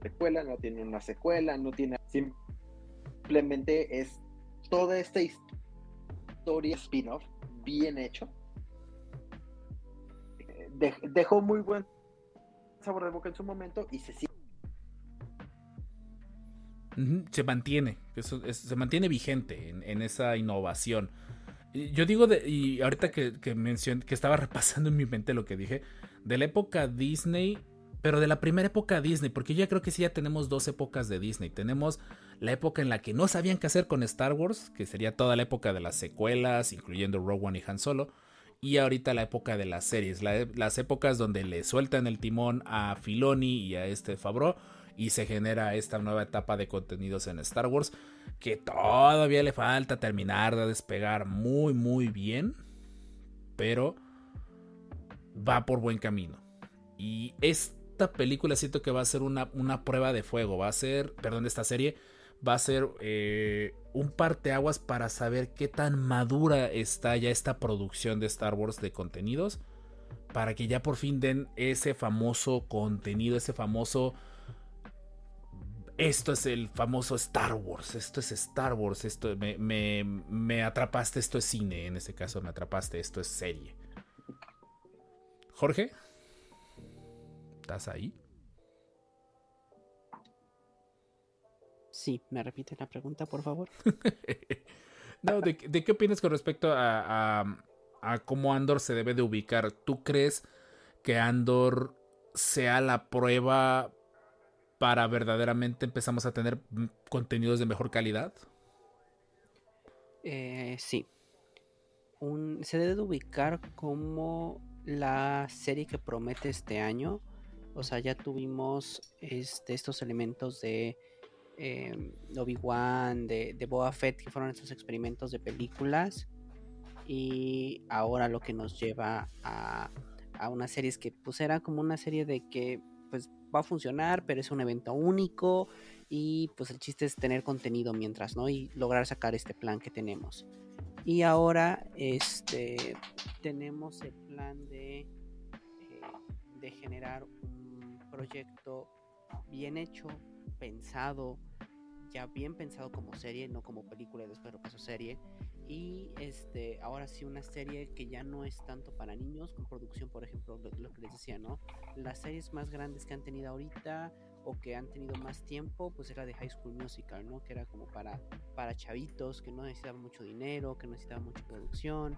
Speaker 2: precuela, no tiene una secuela, no tiene... Simplemente es toda esta historia spin-off bien hecho. De, dejó muy buen sabor de boca en su momento y se sigue.
Speaker 1: Se mantiene, se mantiene vigente en, esa innovación. Yo digo, y ahorita que, que mencioné, que estaba repasando en mi mente lo que dije, de la época Disney, pero de la primera época Disney, porque yo ya creo que sí ya tenemos dos épocas de Disney. Tenemos la época en la que no sabían qué hacer con Star Wars, que sería toda la época de las secuelas, incluyendo Rogue One y Han Solo. Y ahorita la época de las series, la, las épocas donde le sueltan el timón a Filoni y a este Favreau y se genera esta nueva etapa de contenidos en Star Wars que todavía le falta terminar de despegar muy muy bien, pero va por buen camino. Y esta película siento que va a ser una, una prueba de fuego, va a ser, perdón, esta serie va a ser eh, un parteaguas para saber qué tan madura está ya esta producción de Star Wars de contenidos, para que ya por fin den ese famoso contenido, ese famoso... Esto es el famoso Star Wars, esto es Star Wars, esto me, me, me atrapaste, esto es cine, en este caso me atrapaste, esto es serie. Jorge, ¿estás ahí?
Speaker 4: Sí, me repite la pregunta, por favor.
Speaker 1: no, ¿de, ¿de, qué opinas con respecto a, a, a cómo Andor se debe de ubicar. ¿Tú crees que Andor sea la prueba para verdaderamente empezamos a tener contenidos de mejor calidad?
Speaker 4: Eh, sí. Un- se debe de ubicar como la serie que promete este año. O sea, ya tuvimos este, estos elementos de eh, Obi-Wan, de, de Fett, que fueron estos experimentos de películas. Y ahora lo que nos lleva a, a una serie es que pues era como una serie de que pues va a funcionar, pero es un evento único. Y pues el chiste es tener contenido mientras, ¿no? Y lograr sacar este plan que tenemos. Y ahora este tenemos el plan de, eh, de generar un proyecto bien hecho, pensado, ya bien pensado como serie, no como película y después lo pasó serie. Y este, ahora sí una serie que ya no es tanto para niños, con producción, por ejemplo, lo, lo que les decía, ¿no? Las series más grandes que han tenido ahorita o que han tenido más tiempo, pues era de High School Musical, ¿no? Que era como para, para chavitos, que no necesitaban mucho dinero, que no necesitaban mucha producción,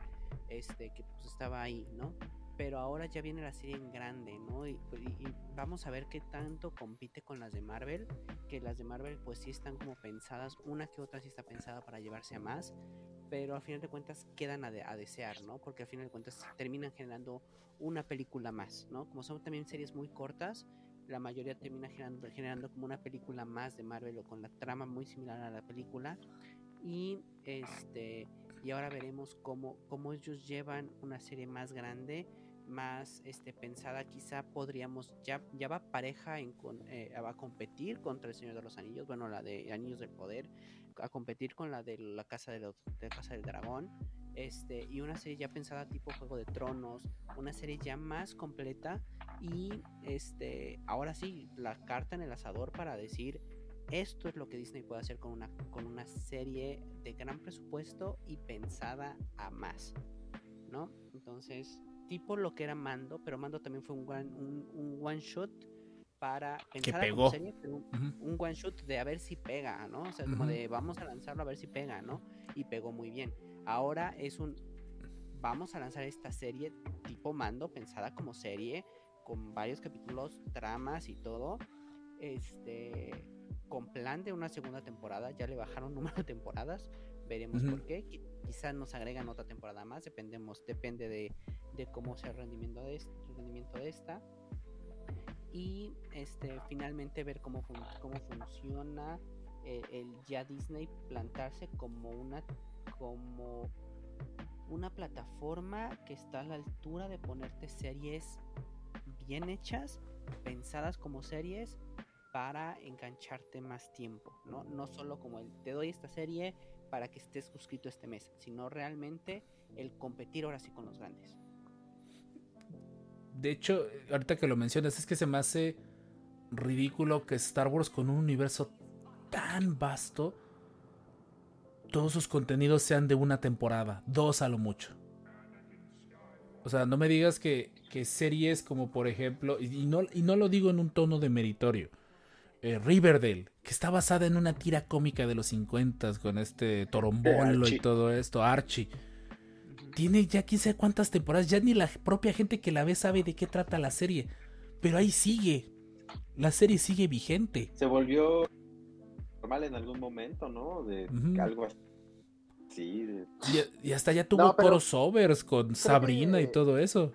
Speaker 4: este, que pues estaba ahí, ¿no? Pero ahora ya viene la serie en grande, ¿no? Y, y- y vamos a ver qué tanto compite con las de Marvel, que las de Marvel pues sí están como pensadas, una que otra sí está pensada para llevarse a más, pero al final de cuentas quedan a, de- a desear, ¿no? Porque al final de cuentas terminan generando una película más, ¿no? Como son también series muy cortas, la mayoría termina generando, generando como una película más de Marvel o con la trama muy similar a la película. Y este y ahora veremos cómo, cómo ellos llevan una serie más grande, más este pensada. Quizá podríamos, ya, ya va pareja en con, eh, va a competir contra el Señor de los Anillos, bueno, la de Anillos del Poder, a competir con la de la Casa de, de la Casa del Dragón. Este, y una serie ya pensada tipo Juego de Tronos, una serie ya más completa y este ahora sí la carta en el asador para decir esto es lo que Disney puede hacer con una con una serie de gran presupuesto y pensada a más no entonces tipo lo que era Mando pero Mando también fue un one, un, un one shot para como
Speaker 1: pegó.
Speaker 4: serie, pero un, one shot de a ver si pega no o sea como de vamos a lanzarlo a ver si pega no y pegó muy bien. Ahora es un vamos a lanzar esta serie tipo mando, pensada como serie, con varios capítulos, tramas y todo. Este, con plan de una segunda temporada, ya le bajaron número de temporadas, veremos por qué. Qui- Quizás nos agregan otra temporada más, dependemos, depende de, de cómo sea el rendimiento de, el rendimiento de esta. Y este, finalmente ver cómo, fun- cómo funciona eh, el ya Disney plantarse como una como una plataforma que está a la altura de ponerte series bien hechas, pensadas como series para engancharte más tiempo, ¿no? No solo como el te doy esta serie para que estés suscrito este mes, sino realmente el competir ahora sí con los grandes.
Speaker 1: De hecho, ahorita que lo mencionas, es que se me hace ridículo que Star Wars con un universo tan vasto, todos sus contenidos sean de una temporada, dos a lo mucho. O sea, no me digas que, que series como por ejemplo, y no, y no lo digo en un tono de meritorio, eh, Riverdale, que está basada en una tira cómica de los 50 con este torombolo y todo esto, Archie. Tiene ya quién sabe cuántas temporadas, ya ni la propia gente que la ve sabe de qué trata la serie. Pero ahí sigue. La serie sigue vigente.
Speaker 2: Se volvió normal en algún momento, ¿no? De algo así.
Speaker 1: Y, y hasta ya tuvo
Speaker 2: No, pero-
Speaker 1: crossovers con Sabrina y todo eso.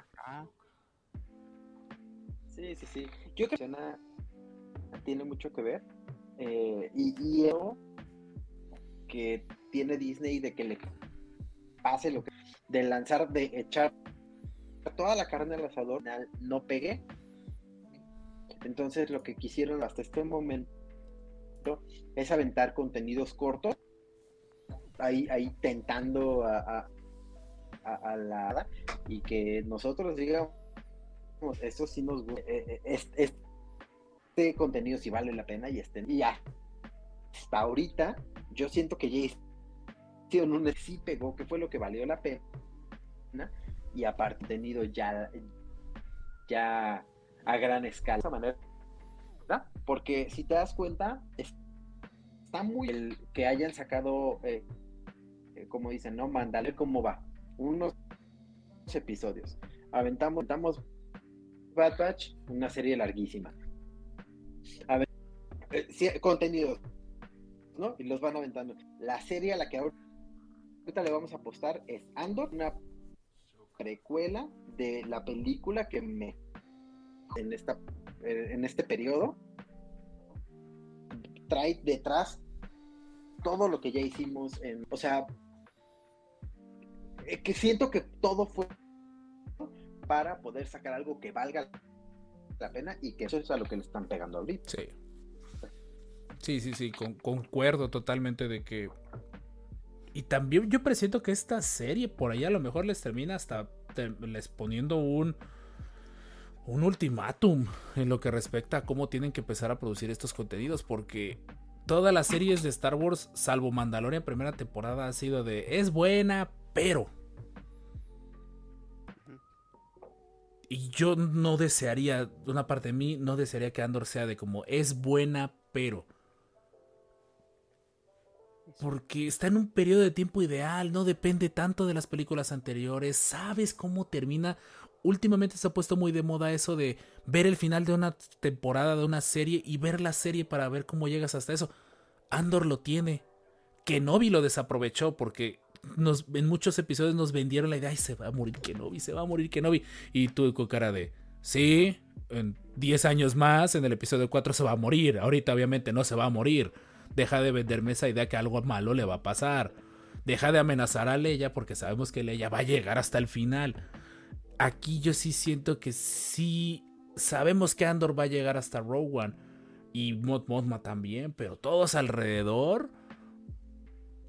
Speaker 2: Sí, sí, sí. Yo creo que tiene mucho que ver. eh, y, y eso que tiene Disney de que le pase lo que. de lanzar, de echar toda la carne al asador, no pegue. Entonces, lo que quisieron hasta este momento es aventar contenidos cortos. Ahí, ahí tentando a, a, a- la. y que nosotros digamos esto sí nos gusta. eh, es- Este contenido sí vale la pena y este y ya. Hasta ahorita, yo siento que ya hicieron un sí pegó, que fue lo que valió la pena. Y aparte, tenido ya, ya a gran escala. De esa manera. Porque si te das cuenta, es- está muy el que hayan sacado, eh, eh, como dicen, ¿no? Mándale cómo va. Unos episodios. Aventamos, aventamos Bad Batch, una serie larguísima. Eh, contenidos, ¿no? Y los van aventando. La serie a la que ahorita le vamos a apostar es Andor, una precuela de la película que me en esta eh, en este periodo trae detrás todo lo que ya hicimos en, o sea, que siento que todo fue para poder sacar algo que valga la pena y que eso es a lo que le están pegando ahorita.
Speaker 1: Sí. Sí, sí, sí, con- concuerdo totalmente de que... Y también yo presiento que esta serie por ahí a lo mejor les termina hasta les poniendo un... Un ultimátum en lo que respecta a cómo tienen que empezar a producir estos contenidos, porque todas las series de Star Wars, salvo Mandalorian primera temporada, ha sido de es buena, pero. Y yo no desearía, una parte de mí no desearía que Andor sea de como es buena, pero. Porque está en un periodo de tiempo ideal, no depende tanto de las películas anteriores, sabes cómo termina. Últimamente se ha puesto muy de moda eso de ver el final de una temporada, de una serie y ver la serie para ver cómo llegas hasta eso. Andor lo tiene. Kenobi lo desaprovechó porque en muchos episodios nos vendieron la idea, ay, se va a morir Kenobi, se va a morir Kenobi. Y tú con cara de, sí, en 10 años más, en el episodio 4 se va a morir. Ahorita obviamente no se va a morir. Deja de venderme esa idea que algo malo le va a pasar. Deja de amenazar a Leia porque sabemos que Leia va a llegar hasta el final. Aquí yo sí siento que sí sabemos que Andor va a llegar hasta Rogue One y Mod Mothma también, pero todos alrededor,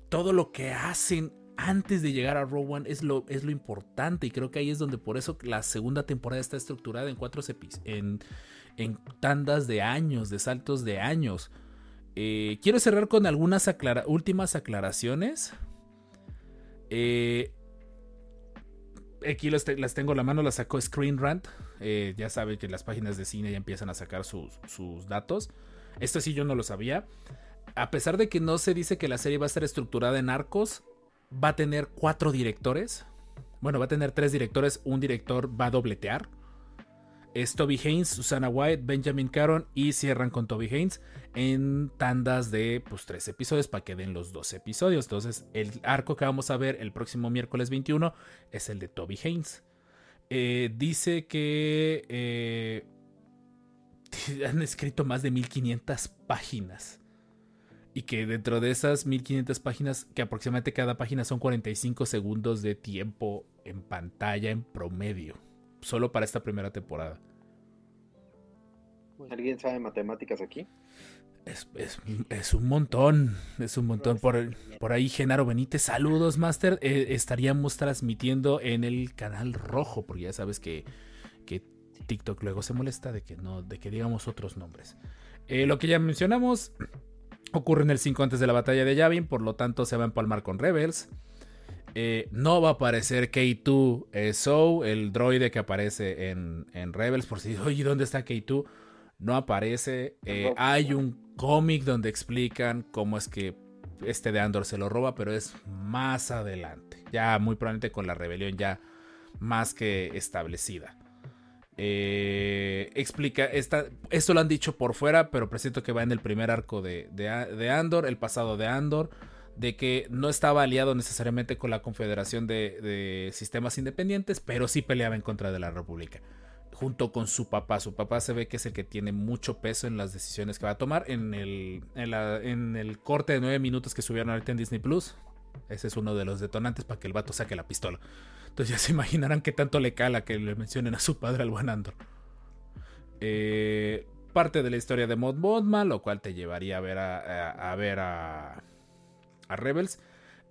Speaker 1: todo lo que hacen antes de llegar a One es lo, es lo importante y creo que ahí es donde por eso la segunda temporada está estructurada en cuatro en, en tandas de años, de saltos de años. Eh, quiero cerrar con algunas últimas aclaraciones. Eh, aquí las, te- las tengo a la mano, las sacó Screen Rant. Eh, ya saben que las páginas de cine ya empiezan a sacar sus, sus datos. Esto sí yo no lo sabía. A pesar de que no se dice que la serie va a estar estructurada en arcos, va a tener cuatro directores. Bueno, va a tener tres directores. Un director va a dobletear. Es Toby Haynes, Susana White, Benjamin Caron y cierran con Toby Haynes en tandas de pues tres episodios para que den los dos episodios. Entonces, el arco que vamos a ver el próximo miércoles 21 es el de Toby Haynes. Eh, dice que eh, han escrito más de 1500 páginas. Y que dentro de esas 1500 páginas, que aproximadamente cada página son 45 segundos de tiempo en pantalla en promedio. Solo para esta primera temporada.
Speaker 2: ¿Alguien sabe matemáticas aquí?
Speaker 1: Es, es- es un montón, es un montón. Por, por ahí, Genaro Benítez, saludos, Master. Eh, estaríamos transmitiendo en el canal rojo, porque ya sabes que, que TikTok luego se molesta de que no, de que digamos otros nombres. Eh, lo que ya mencionamos ocurre en el 5 antes de la batalla de Yavin, por lo tanto se va a empalmar con Rebels. Eh, no va a aparecer K2 eh, Soul, el droide que aparece en, en Rebels, por si, oye, ¿dónde está K2? No aparece. Eh, hay un cómic donde explican cómo es que este de Andor se lo roba, pero es más adelante. Ya muy probablemente con la rebelión ya más que establecida. Eh, explica, esto lo han dicho por fuera, pero presiento que va en el primer arco de, de, Andor, el pasado de Andor, de que no estaba aliado necesariamente con la Confederación de, Sistemas Independientes, pero sí peleaba en contra de la República junto con su papá. Su papá se ve que es el que tiene mucho peso en las decisiones que va a tomar. En el, en el corte de nueve minutos que subieron ahorita en Disney Plus, ese es uno de los detonantes para que el vato saque la pistola. Entonces ya se imaginarán qué tanto le cala que le mencionen a su padre al buen Andor. Eh, parte de la historia de Mod Mothma, lo cual te llevaría a ver a, ver a, a Rebels.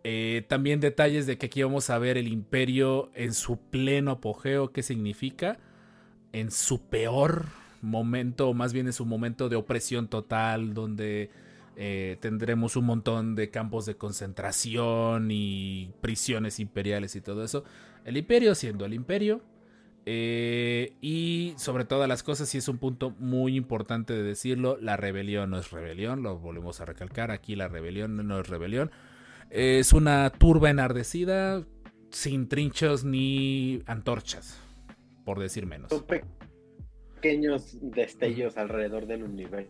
Speaker 1: Eh, también detalles de que aquí vamos a ver el imperio en su pleno apogeo, qué significa en su peor momento, o más bien en su momento de opresión total, donde eh, tendremos un montón de campos de concentración y prisiones imperiales y todo eso. El imperio siendo el imperio. eh, y sobre todas las cosas, y es un punto muy importante de decirlo, la rebelión no es rebelión, lo volvemos a recalcar, aquí la rebelión no es rebelión, es una turba enardecida, sin trinchos ni antorchas, por decir menos.
Speaker 2: Pequeños destellos alrededor del universo.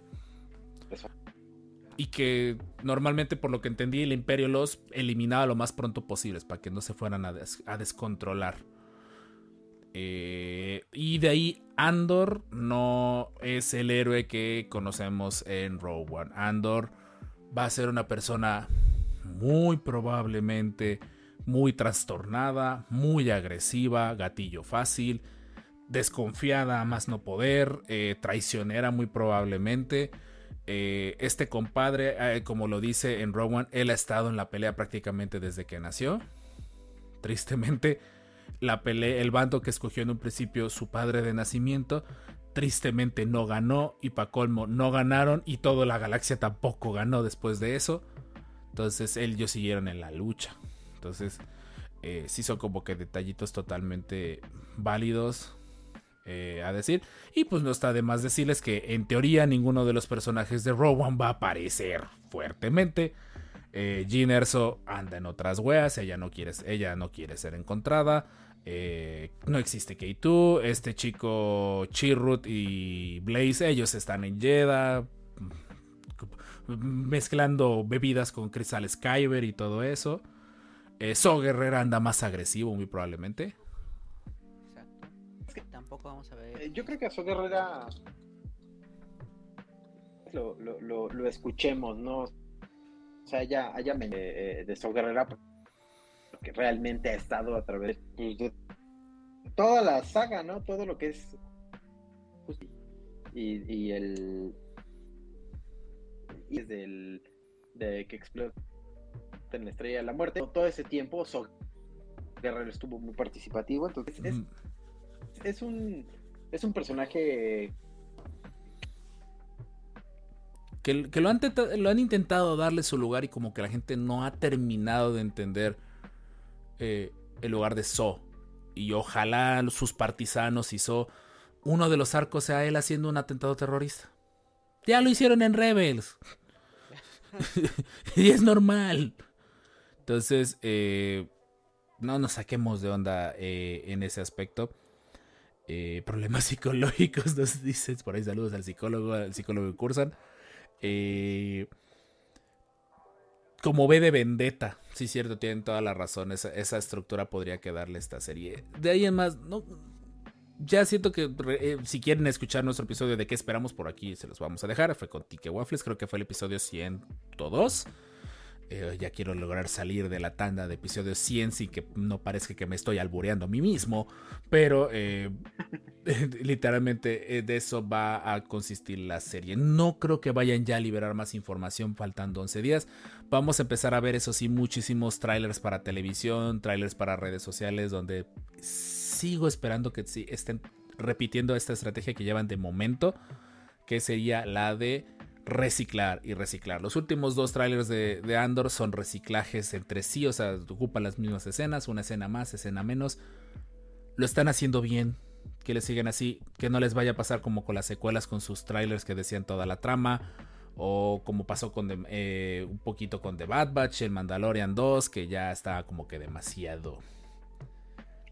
Speaker 1: Y que normalmente, por lo que entendí, el Imperio los eliminaba lo más pronto posible para que no se fueran a, des- a descontrolar. Eh, y de ahí Andor no es el héroe que conocemos en Rogue One. Andor va a ser una persona muy probablemente muy trastornada, muy agresiva, gatillo fácil, desconfiada más no poder, eh, traicionera muy probablemente. Eh, este compadre, eh, como lo dice en One, él ha estado en la pelea prácticamente desde que nació. Tristemente, la pelea, el bando que escogió en un principio su padre de nacimiento, tristemente no ganó y para colmo no ganaron y toda la galaxia tampoco ganó después de eso. Entonces ellos siguieron en la lucha. Entonces eh, sí son como que detallitos totalmente válidos eh, a decir. Y pues no está de más decirles que en teoría ninguno de los personajes de One va a aparecer fuertemente. Eh, Erso anda en otras weas, ella no quiere, ella no quiere ser encontrada. Eh, no existe K2, este chico Chirrut y Blaze, ellos están en Jeddah mezclando bebidas con Crystal Skyver y todo eso. Eh, So Guerrera anda más agresivo, muy probablemente.
Speaker 6: Vamos a ver.
Speaker 2: Eh, Yo creo que a So Guerrera lo, lo, lo, lo escuchemos, ¿no? O sea, ella, ella me, eh, de Guerrera porque realmente ha estado a través pues, de toda la saga, ¿no? Todo lo que es pues, y, y el y desde el de que explota en la estrella de la muerte todo ese tiempo So Guerrero estuvo muy participativo entonces es,
Speaker 1: Mm,
Speaker 2: es un es un personaje
Speaker 1: Que, que lo, han lo han intentado darle su lugar y como que la gente no ha terminado de entender eh, el lugar de So. Y ojalá sus partisanos y So, uno de los arcos sea él haciendo un atentado terrorista. Ya lo hicieron en Rebels. y es normal. Entonces, eh, no nos saquemos de onda eh, en ese aspecto. Eh, problemas psicológicos, nos dicen por ahí saludos al psicólogo, al psicólogo que cursan. Eh, como ve de vendetta, sí, cierto, tienen toda la razón. Esa, estructura podría quedarle esta serie. De ahí en más, no, ya siento que eh, si quieren escuchar nuestro episodio de qué esperamos por aquí, se los vamos a dejar. Fue con Tique Waffles, creo que fue el episodio 102. Eh, ya quiero lograr salir de la tanda de episodios 100 sin que no parezca que me estoy albureando a mí mismo. Pero eh, literalmente eh, de eso va a consistir la serie. No creo que vayan ya a liberar más información faltando 11 días. Vamos a empezar a ver, eso sí, muchísimos trailers para televisión, trailers para redes sociales, donde sigo esperando que sí estén repitiendo esta estrategia que llevan de momento, que sería la de reciclar y reciclar. Los últimos dos trailers de, Andor son reciclajes entre sí, o sea, ocupan las mismas escenas, una escena más, escena menos. Lo están haciendo bien, que le siguen así, que no les vaya a pasar como con las secuelas con sus trailers que decían toda la trama, o como pasó con eh, un poquito con The Bad Batch, el Mandalorian 2, que ya estaba como que demasiado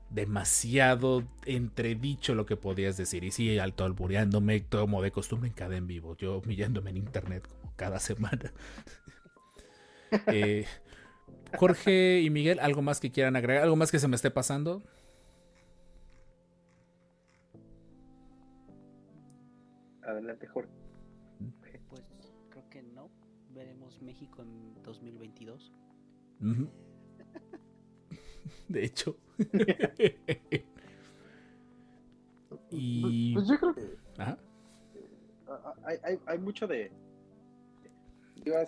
Speaker 1: demasiado entredicho lo que podías decir. Y sí, alto albureándome, como de costumbre en cada en vivo. Yo humillándome en internet como cada semana. Eh, Jorge y Miguel, ¿algo más que quieran agregar? ¿Algo más que se me esté pasando?
Speaker 2: adelante Jorge
Speaker 6: Pues creo que no. Veremos México en 2022.
Speaker 1: Ujú. De hecho. y.
Speaker 2: pues yo creo que
Speaker 1: Ajá.
Speaker 2: hay, hay, hay mucho de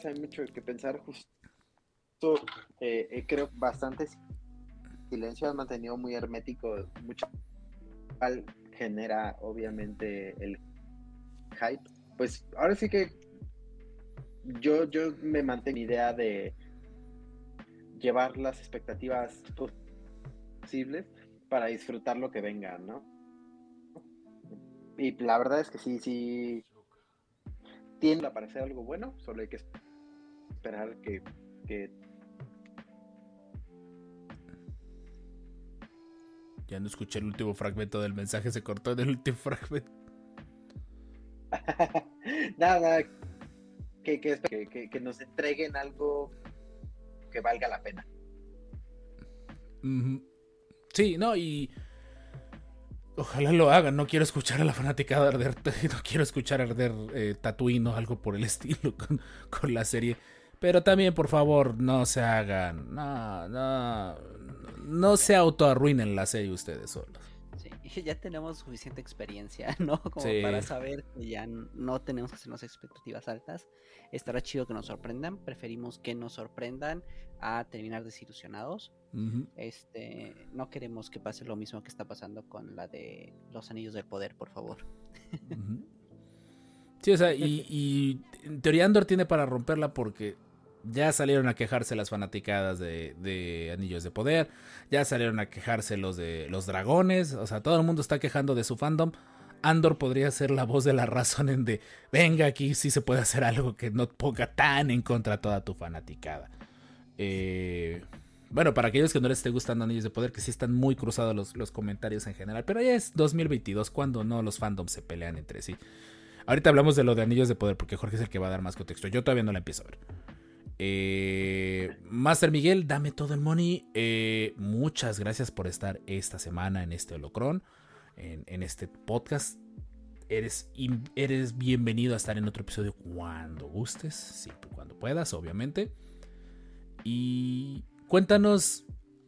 Speaker 2: hay mucho que pensar justo eh, eh, creo bastante silencio han mantenido muy hermético mucho genera obviamente el hype pues ahora sí que yo yo me mantengo mi idea de llevar las expectativas posibles para disfrutar lo que venga no y la verdad es que sí sí tiende a parecer algo bueno, solo hay que esperar que, que
Speaker 1: Ya no escuché el último fragmento del mensaje, se cortó en el último fragmento.
Speaker 2: Nada, que, que, que, que- nos entreguen algo que valga la pena.
Speaker 1: Ujú. Sí, no, y. Ojalá lo hagan. No quiero escuchar a la fanática de arder. No quiero escuchar arder eh, Tatooine o algo por el estilo con, con la serie. Pero también, por favor, no se hagan. No, no. No se autoarruinen la serie ustedes solos.
Speaker 6: Ya tenemos suficiente experiencia, ¿no? Como
Speaker 1: Sí.
Speaker 6: para saber que ya no tenemos que hacernos expectativas altas. Estará chido que nos sorprendan. Preferimos que nos sorprendan a terminar desilusionados. Este, no queremos que pase lo mismo que está pasando con la de los anillos del poder, por favor.
Speaker 1: Sí, o sea, y, y en teoría Andor tiene para romperla porque ya salieron a quejarse las fanaticadas de, Anillos de Poder, ya salieron a quejarse los de los dragones, o sea, todo el mundo está quejando de su fandom. Andor podría ser la voz de la razón en de, venga, aquí sí se puede hacer algo que no ponga tan en contra toda tu fanaticada. Eh, bueno, para aquellos que no les esté gustando Anillos de Poder, que sí están muy cruzados los, los comentarios en general, pero ya es 2022, cuando no los fandoms se pelean entre sí. Ahorita hablamos de lo de Anillos de Poder, porque Jorge es el que va a dar más contexto. Yo todavía no la empiezo a ver. Eh, Master Miguel, dame todo el money. Eh, muchas gracias por estar esta semana en este holocron, en, este podcast. Eres, eres bienvenido a estar en otro episodio cuando gustes, y cuando puedas, obviamente. Y cuéntanos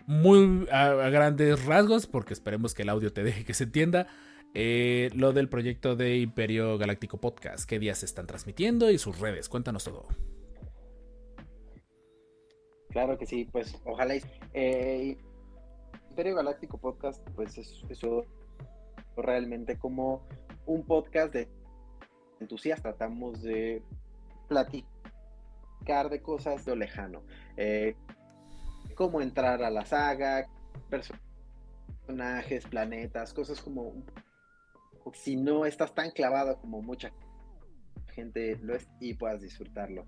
Speaker 1: muy a, a grandes rasgos, porque esperemos que el audio te deje que se entienda. eh, lo del proyecto de Imperio Galáctico Podcast, qué días se están transmitiendo y sus redes. Cuéntanos todo.
Speaker 2: Claro que sí, pues ojalá. Eh, Imperio Galáctico Podcast, pues es eso realmente como un podcast de entusiastas. Tratamos de platicar de cosas de lo lejano. Eh, cómo entrar a la saga, personajes, planetas, cosas como. Si no estás tan clavado como mucha gente lo es y puedas disfrutarlo.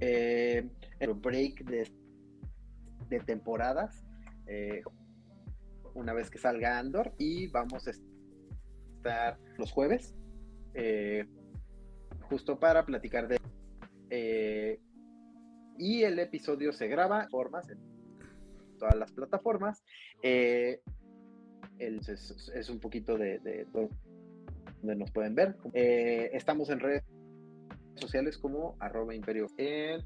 Speaker 2: Eh, el break de, temporadas eh, una vez que salga Andor y vamos a estar los jueves eh, justo para platicar de eh, y el episodio se graba formas en todas las plataformas eh, es, un poquito de, de donde nos pueden ver. Eh, estamos en redes sociales como arroba imperio en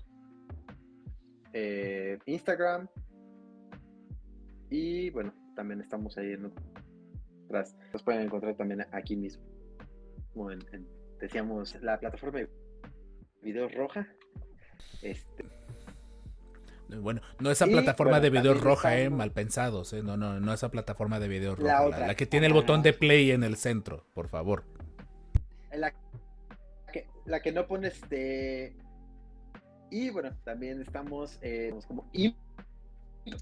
Speaker 2: eh, Instagram y bueno también estamos ahí en otras nos pueden encontrar también aquí mismo como en, en- decíamos la plataforma de videos roja este
Speaker 1: Bueno, no esa
Speaker 2: Y,
Speaker 1: plataforma
Speaker 2: bueno,
Speaker 1: de videos roja, eh, mal pensados, eh. No, no, no esa plataforma de videos roja. La, que tiene el botón de play en el centro, por favor.
Speaker 2: la la que no pones de y bueno también estamos eh, como I-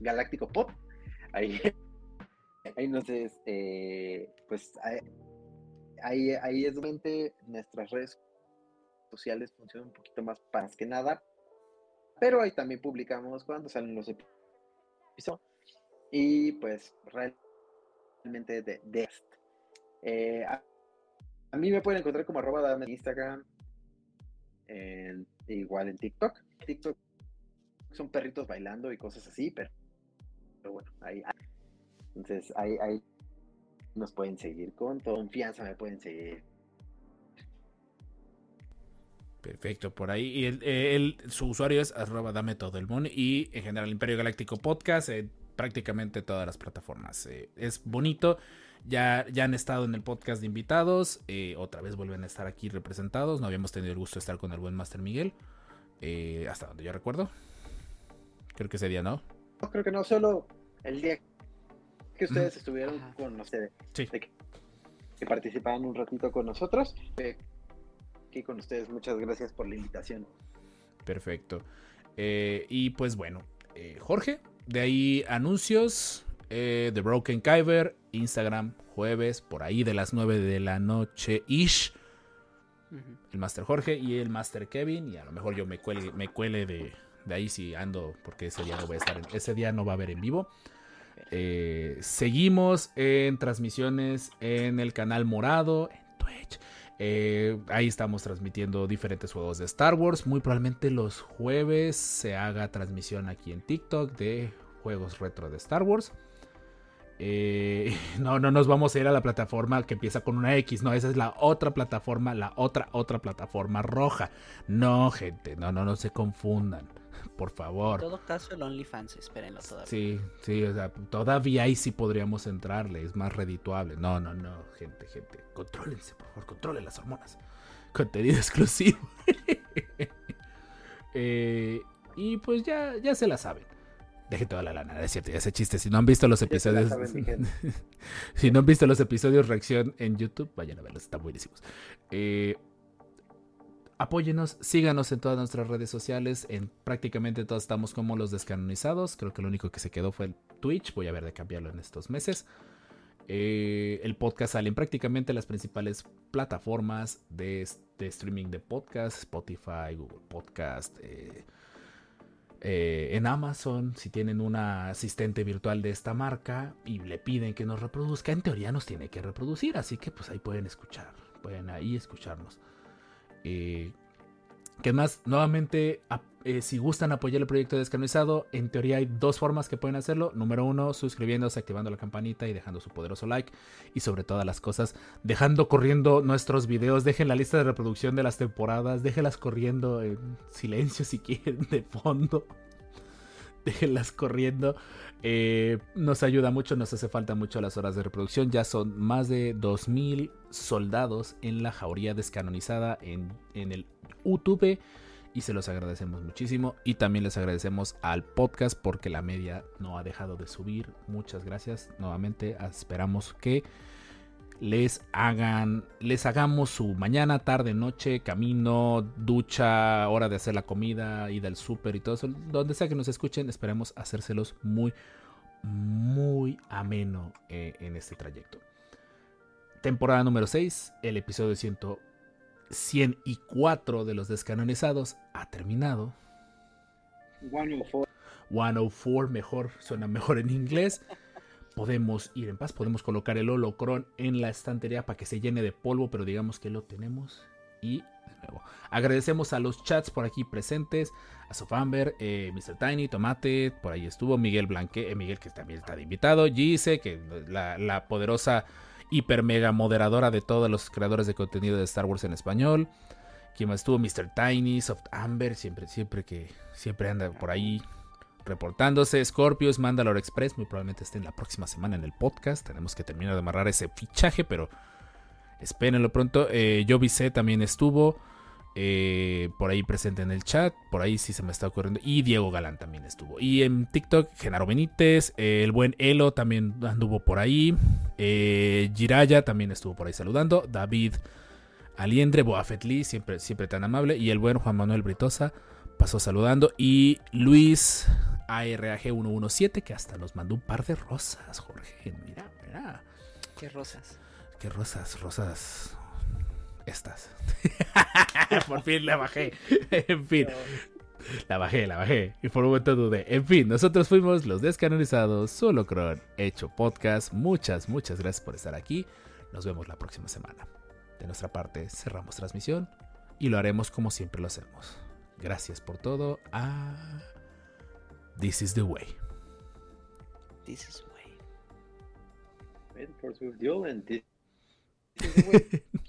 Speaker 2: Galáctico Pop. Ahí ahí nos es, eh, pues ahí, ahí es donde nuestras redes sociales funcionan un poquito más para que nada. Pero ahí también publicamos cuando salen los episodios. Y pues realmente de, de eh, a- mí me pueden encontrar como arroba en Instagram, igual en TikTok. TikTok son perritos bailando y cosas así, pero, bueno, ahí, entonces ahí, ahí nos pueden seguir con confianza, me pueden seguir.
Speaker 1: Perfecto, por ahí. Y el, eh, su usuario es arroba dame todo el mon y en general Imperio Galáctico Podcast en prácticamente todas las plataformas. Eh, es bonito. Ya, ya han estado en el podcast de invitados. eh, otra vez vuelven a estar aquí representados. No habíamos tenido el gusto de estar con el buen Master Miguel. eh, hasta donde yo recuerdo. Creo que ese día no.
Speaker 2: No, creo que no, solo el día que ustedes estuvieron
Speaker 6: Ajá.
Speaker 2: con ustedes,
Speaker 1: Sí.
Speaker 2: de que, que participaban un ratito con nosotros. eh, aquí con ustedes, muchas gracias por la invitación.
Speaker 1: Perfecto. Eh, y pues bueno, eh, Jorge, de ahí anuncios eh, de Broken Kyber, Instagram, jueves, por ahí de las 9 de la noche ish. El Master Jorge y el Master Kevin. Y a lo mejor yo me cuele, me cuele de, de ahí si ando, porque ese día no voy a estar, en- ese día no va a haber en vivo. Eh, seguimos en transmisiones en el canal Morado, en Twitch. Eh, ahí estamos transmitiendo diferentes juegos de Star Wars. Muy probablemente los jueves se haga transmisión aquí en TikTok de juegos retro de Star Wars. Eh, no, no nos vamos a ir a la plataforma que empieza con una X. No, esa es la otra plataforma, la otra, otra plataforma roja. No, gente, no, no, no se confundan. Por favor.
Speaker 6: En todo caso, el OnlyFans, espérenlo todavía.
Speaker 1: Sí, sí, o sea, todavía ahí sí podríamos entrarle, es más redituable. No, no, no, gente, gente, contrólense, por favor, controlen las hormonas. Contenido exclusivo. Eh, y pues ya, ya se la saben. Deje toda la lana, es cierto, ese chiste. Si no han visto los
Speaker 2: Ya
Speaker 1: episodios,
Speaker 2: saben,
Speaker 1: si no han visto los episodios reacción en YouTube, vayan a verlos, están buenísimos. Eh, apóyenos, síganos en todas nuestras redes sociales. En prácticamente todas estamos como los descanonizados. Creo que lo único que se quedó fue el Twitch. Voy a ver de cambiarlo en estos meses. Eh, el podcast sale en prácticamente las principales plataformas de, de streaming de podcast: Spotify, Google Podcast. eh, eh, en Amazon, si tienen una asistente virtual de esta marca y le piden que nos reproduzca, en teoría nos tiene que reproducir, así que pues ahí pueden escuchar, pueden ahí escucharnos. Eh, que más, nuevamente, eh, si gustan apoyar el proyecto descanonizado, en teoría hay dos formas que pueden hacerlo. Número uno, suscribiéndose, activando la campanita y dejando su poderoso like. Y sobre todas las cosas, dejando corriendo nuestros videos. Dejen la lista de reproducción de las temporadas. Déjenlas corriendo en silencio si quieren, de fondo. Déjenlas corriendo. Eh, nos ayuda mucho, nos hace falta mucho las horas de reproducción. Ya son más de 2000 soldados en la jauría descanonizada en, en el YouTube. Y se los agradecemos muchísimo. Y también les agradecemos al podcast porque la media no ha dejado de subir. Muchas gracias. Nuevamente esperamos que les hagan, les hagamos su mañana, tarde, noche, camino, ducha, hora de hacer la comida, ida al súper y todo eso. Donde sea que nos escuchen, esperemos hacérselos muy, muy ameno eh, en este trayecto. Temporada número 6, el episodio 100, 104 de los descanonizados ha terminado.
Speaker 2: 104.
Speaker 1: 104 mejor, suena mejor en inglés. Podemos ir en paz, podemos colocar el holocron en la estantería para que se llene de polvo, pero digamos que lo tenemos. Y de nuevo, agradecemos a los chats por aquí presentes, a Sofamber, eh, Mr. Tiny, Tomate, por ahí estuvo Miguel Blanque, eh, Miguel que también está de invitado, Gise, que la, la poderosa hiper mega moderadora de todos los creadores de contenido de Star Wars en español. Quien más estuvo, Mr. Tiny, Soft Amber, siempre, siempre que siempre anda por ahí reportándose. Scorpius, Mandalore Express, muy probablemente esté en la próxima semana en el podcast. Tenemos que terminar de amarrar ese fichaje, pero espérenlo pronto. Eh, Yo también estuvo eh, por ahí presente en el chat. Por ahí sí se me está ocurriendo. Y Diego Galán también estuvo. Y en TikTok, Genaro Benítez. eh, el buen Elo también anduvo por ahí. Eh, Jiraya también estuvo por ahí saludando. David Aliendre, Boafet Lee, siempre, siempre tan amable. Y el buen Juan Manuel Britosa pasó saludando. Y Luis ARAG117, que hasta nos mandó un par de rosas, Jorge. Mira, mira.
Speaker 6: Qué rosas.
Speaker 1: Qué rosas, rosas. Estas. Por fin la bajé. en fin. La bajé, la bajé. Y por un momento dudé. En fin, nosotros fuimos los descanonizados, solo Cron, hecho podcast. Muchas, muchas gracias por estar aquí. Nos vemos la próxima semana. De nuestra parte, cerramos transmisión y lo haremos como siempre lo hacemos. Gracias por todo. This is the way.
Speaker 6: This is the way.
Speaker 2: Wait for the duel and this is the way.